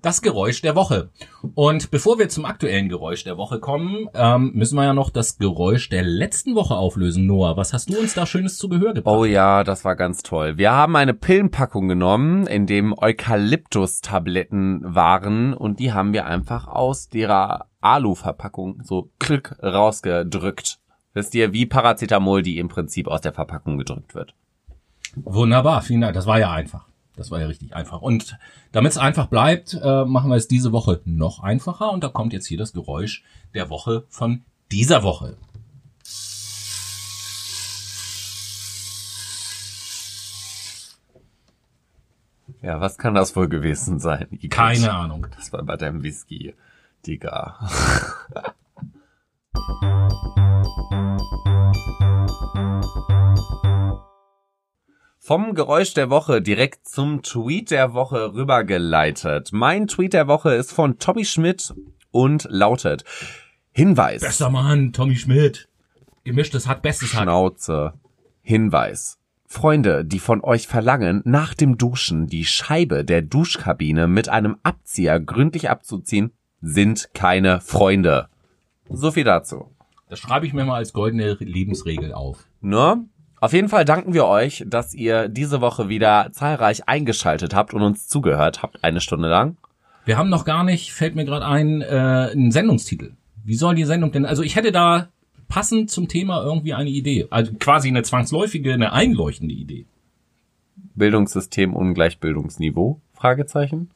das Geräusch der Woche. Und bevor wir zum aktuellen Geräusch der Woche kommen, ähm, müssen wir ja noch das Geräusch der letzten Woche auflösen. Noah, was hast du uns da Schönes zu Gehör gebracht? Oh ja, das war ganz toll. Wir haben eine Pillenpackung genommen, in dem Eukalyptus-Tabletten waren und die haben wir einfach aus derer Alu-Verpackung so klick rausgedrückt. Wisst ihr, wie Paracetamol, die im Prinzip aus der Verpackung gedrückt wird. Wunderbar, vielen Dank. Das war ja einfach. Das war ja richtig einfach. Und damit es einfach bleibt, äh, machen wir es diese Woche noch einfacher. Und da kommt jetzt hier das Geräusch der Woche von dieser Woche. Ja, was kann das wohl gewesen sein? Igitt? Keine Ahnung. Das war bei deinem Whisky, Digga. Vom Geräusch der Woche direkt zum Tweet der Woche rübergeleitet. Mein Tweet der Woche ist von Tommy Schmidt und lautet Hinweis. Bester Mann, Tommy Schmidt. Gemischtes hat bestes hat. Schnauze. Hinweis. Freunde, die von euch verlangen, nach dem Duschen die Scheibe der Duschkabine mit einem Abzieher gründlich abzuziehen, sind keine Freunde. So viel dazu. Das schreibe ich mir mal als goldene Lebensregel auf. Ne? Auf jeden Fall danken wir euch, dass ihr diese Woche wieder zahlreich eingeschaltet habt und uns zugehört habt, eine Stunde lang. Wir haben noch gar nicht, fällt mir gerade ein, äh, einen Sendungstitel. Wie soll die Sendung denn? Also ich hätte da passend zum Thema irgendwie eine Idee. Also quasi eine zwangsläufige, eine einleuchtende Idee. Bildungssystem ungleich Bildungsniveau? Fragezeichen.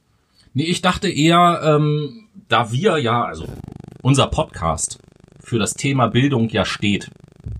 Nee, ich dachte eher, ähm, da wir ja, also unser Podcast für das Thema Bildung ja steht.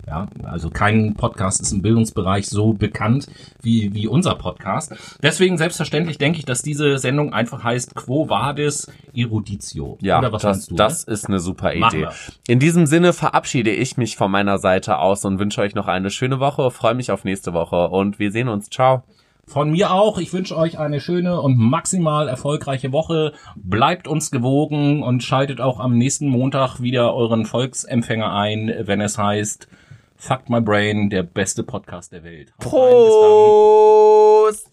Ja, also kein Podcast ist im Bildungsbereich so bekannt wie, wie unser Podcast. Deswegen selbstverständlich denke ich, dass diese Sendung einfach heißt Quo Vadis Eruditio. Ja, Oder was das, du? das ist eine super Idee. In diesem Sinne verabschiede ich mich von meiner Seite aus und wünsche euch noch eine schöne Woche, freue mich auf nächste Woche und wir sehen uns. Ciao. Von mir auch. Ich wünsche euch eine schöne und maximal erfolgreiche Woche. Bleibt uns gewogen und schaltet auch am nächsten Montag wieder euren Volksempfänger ein, wenn es heißt Fuck My Brain, der beste Podcast der Welt. Haut Prost!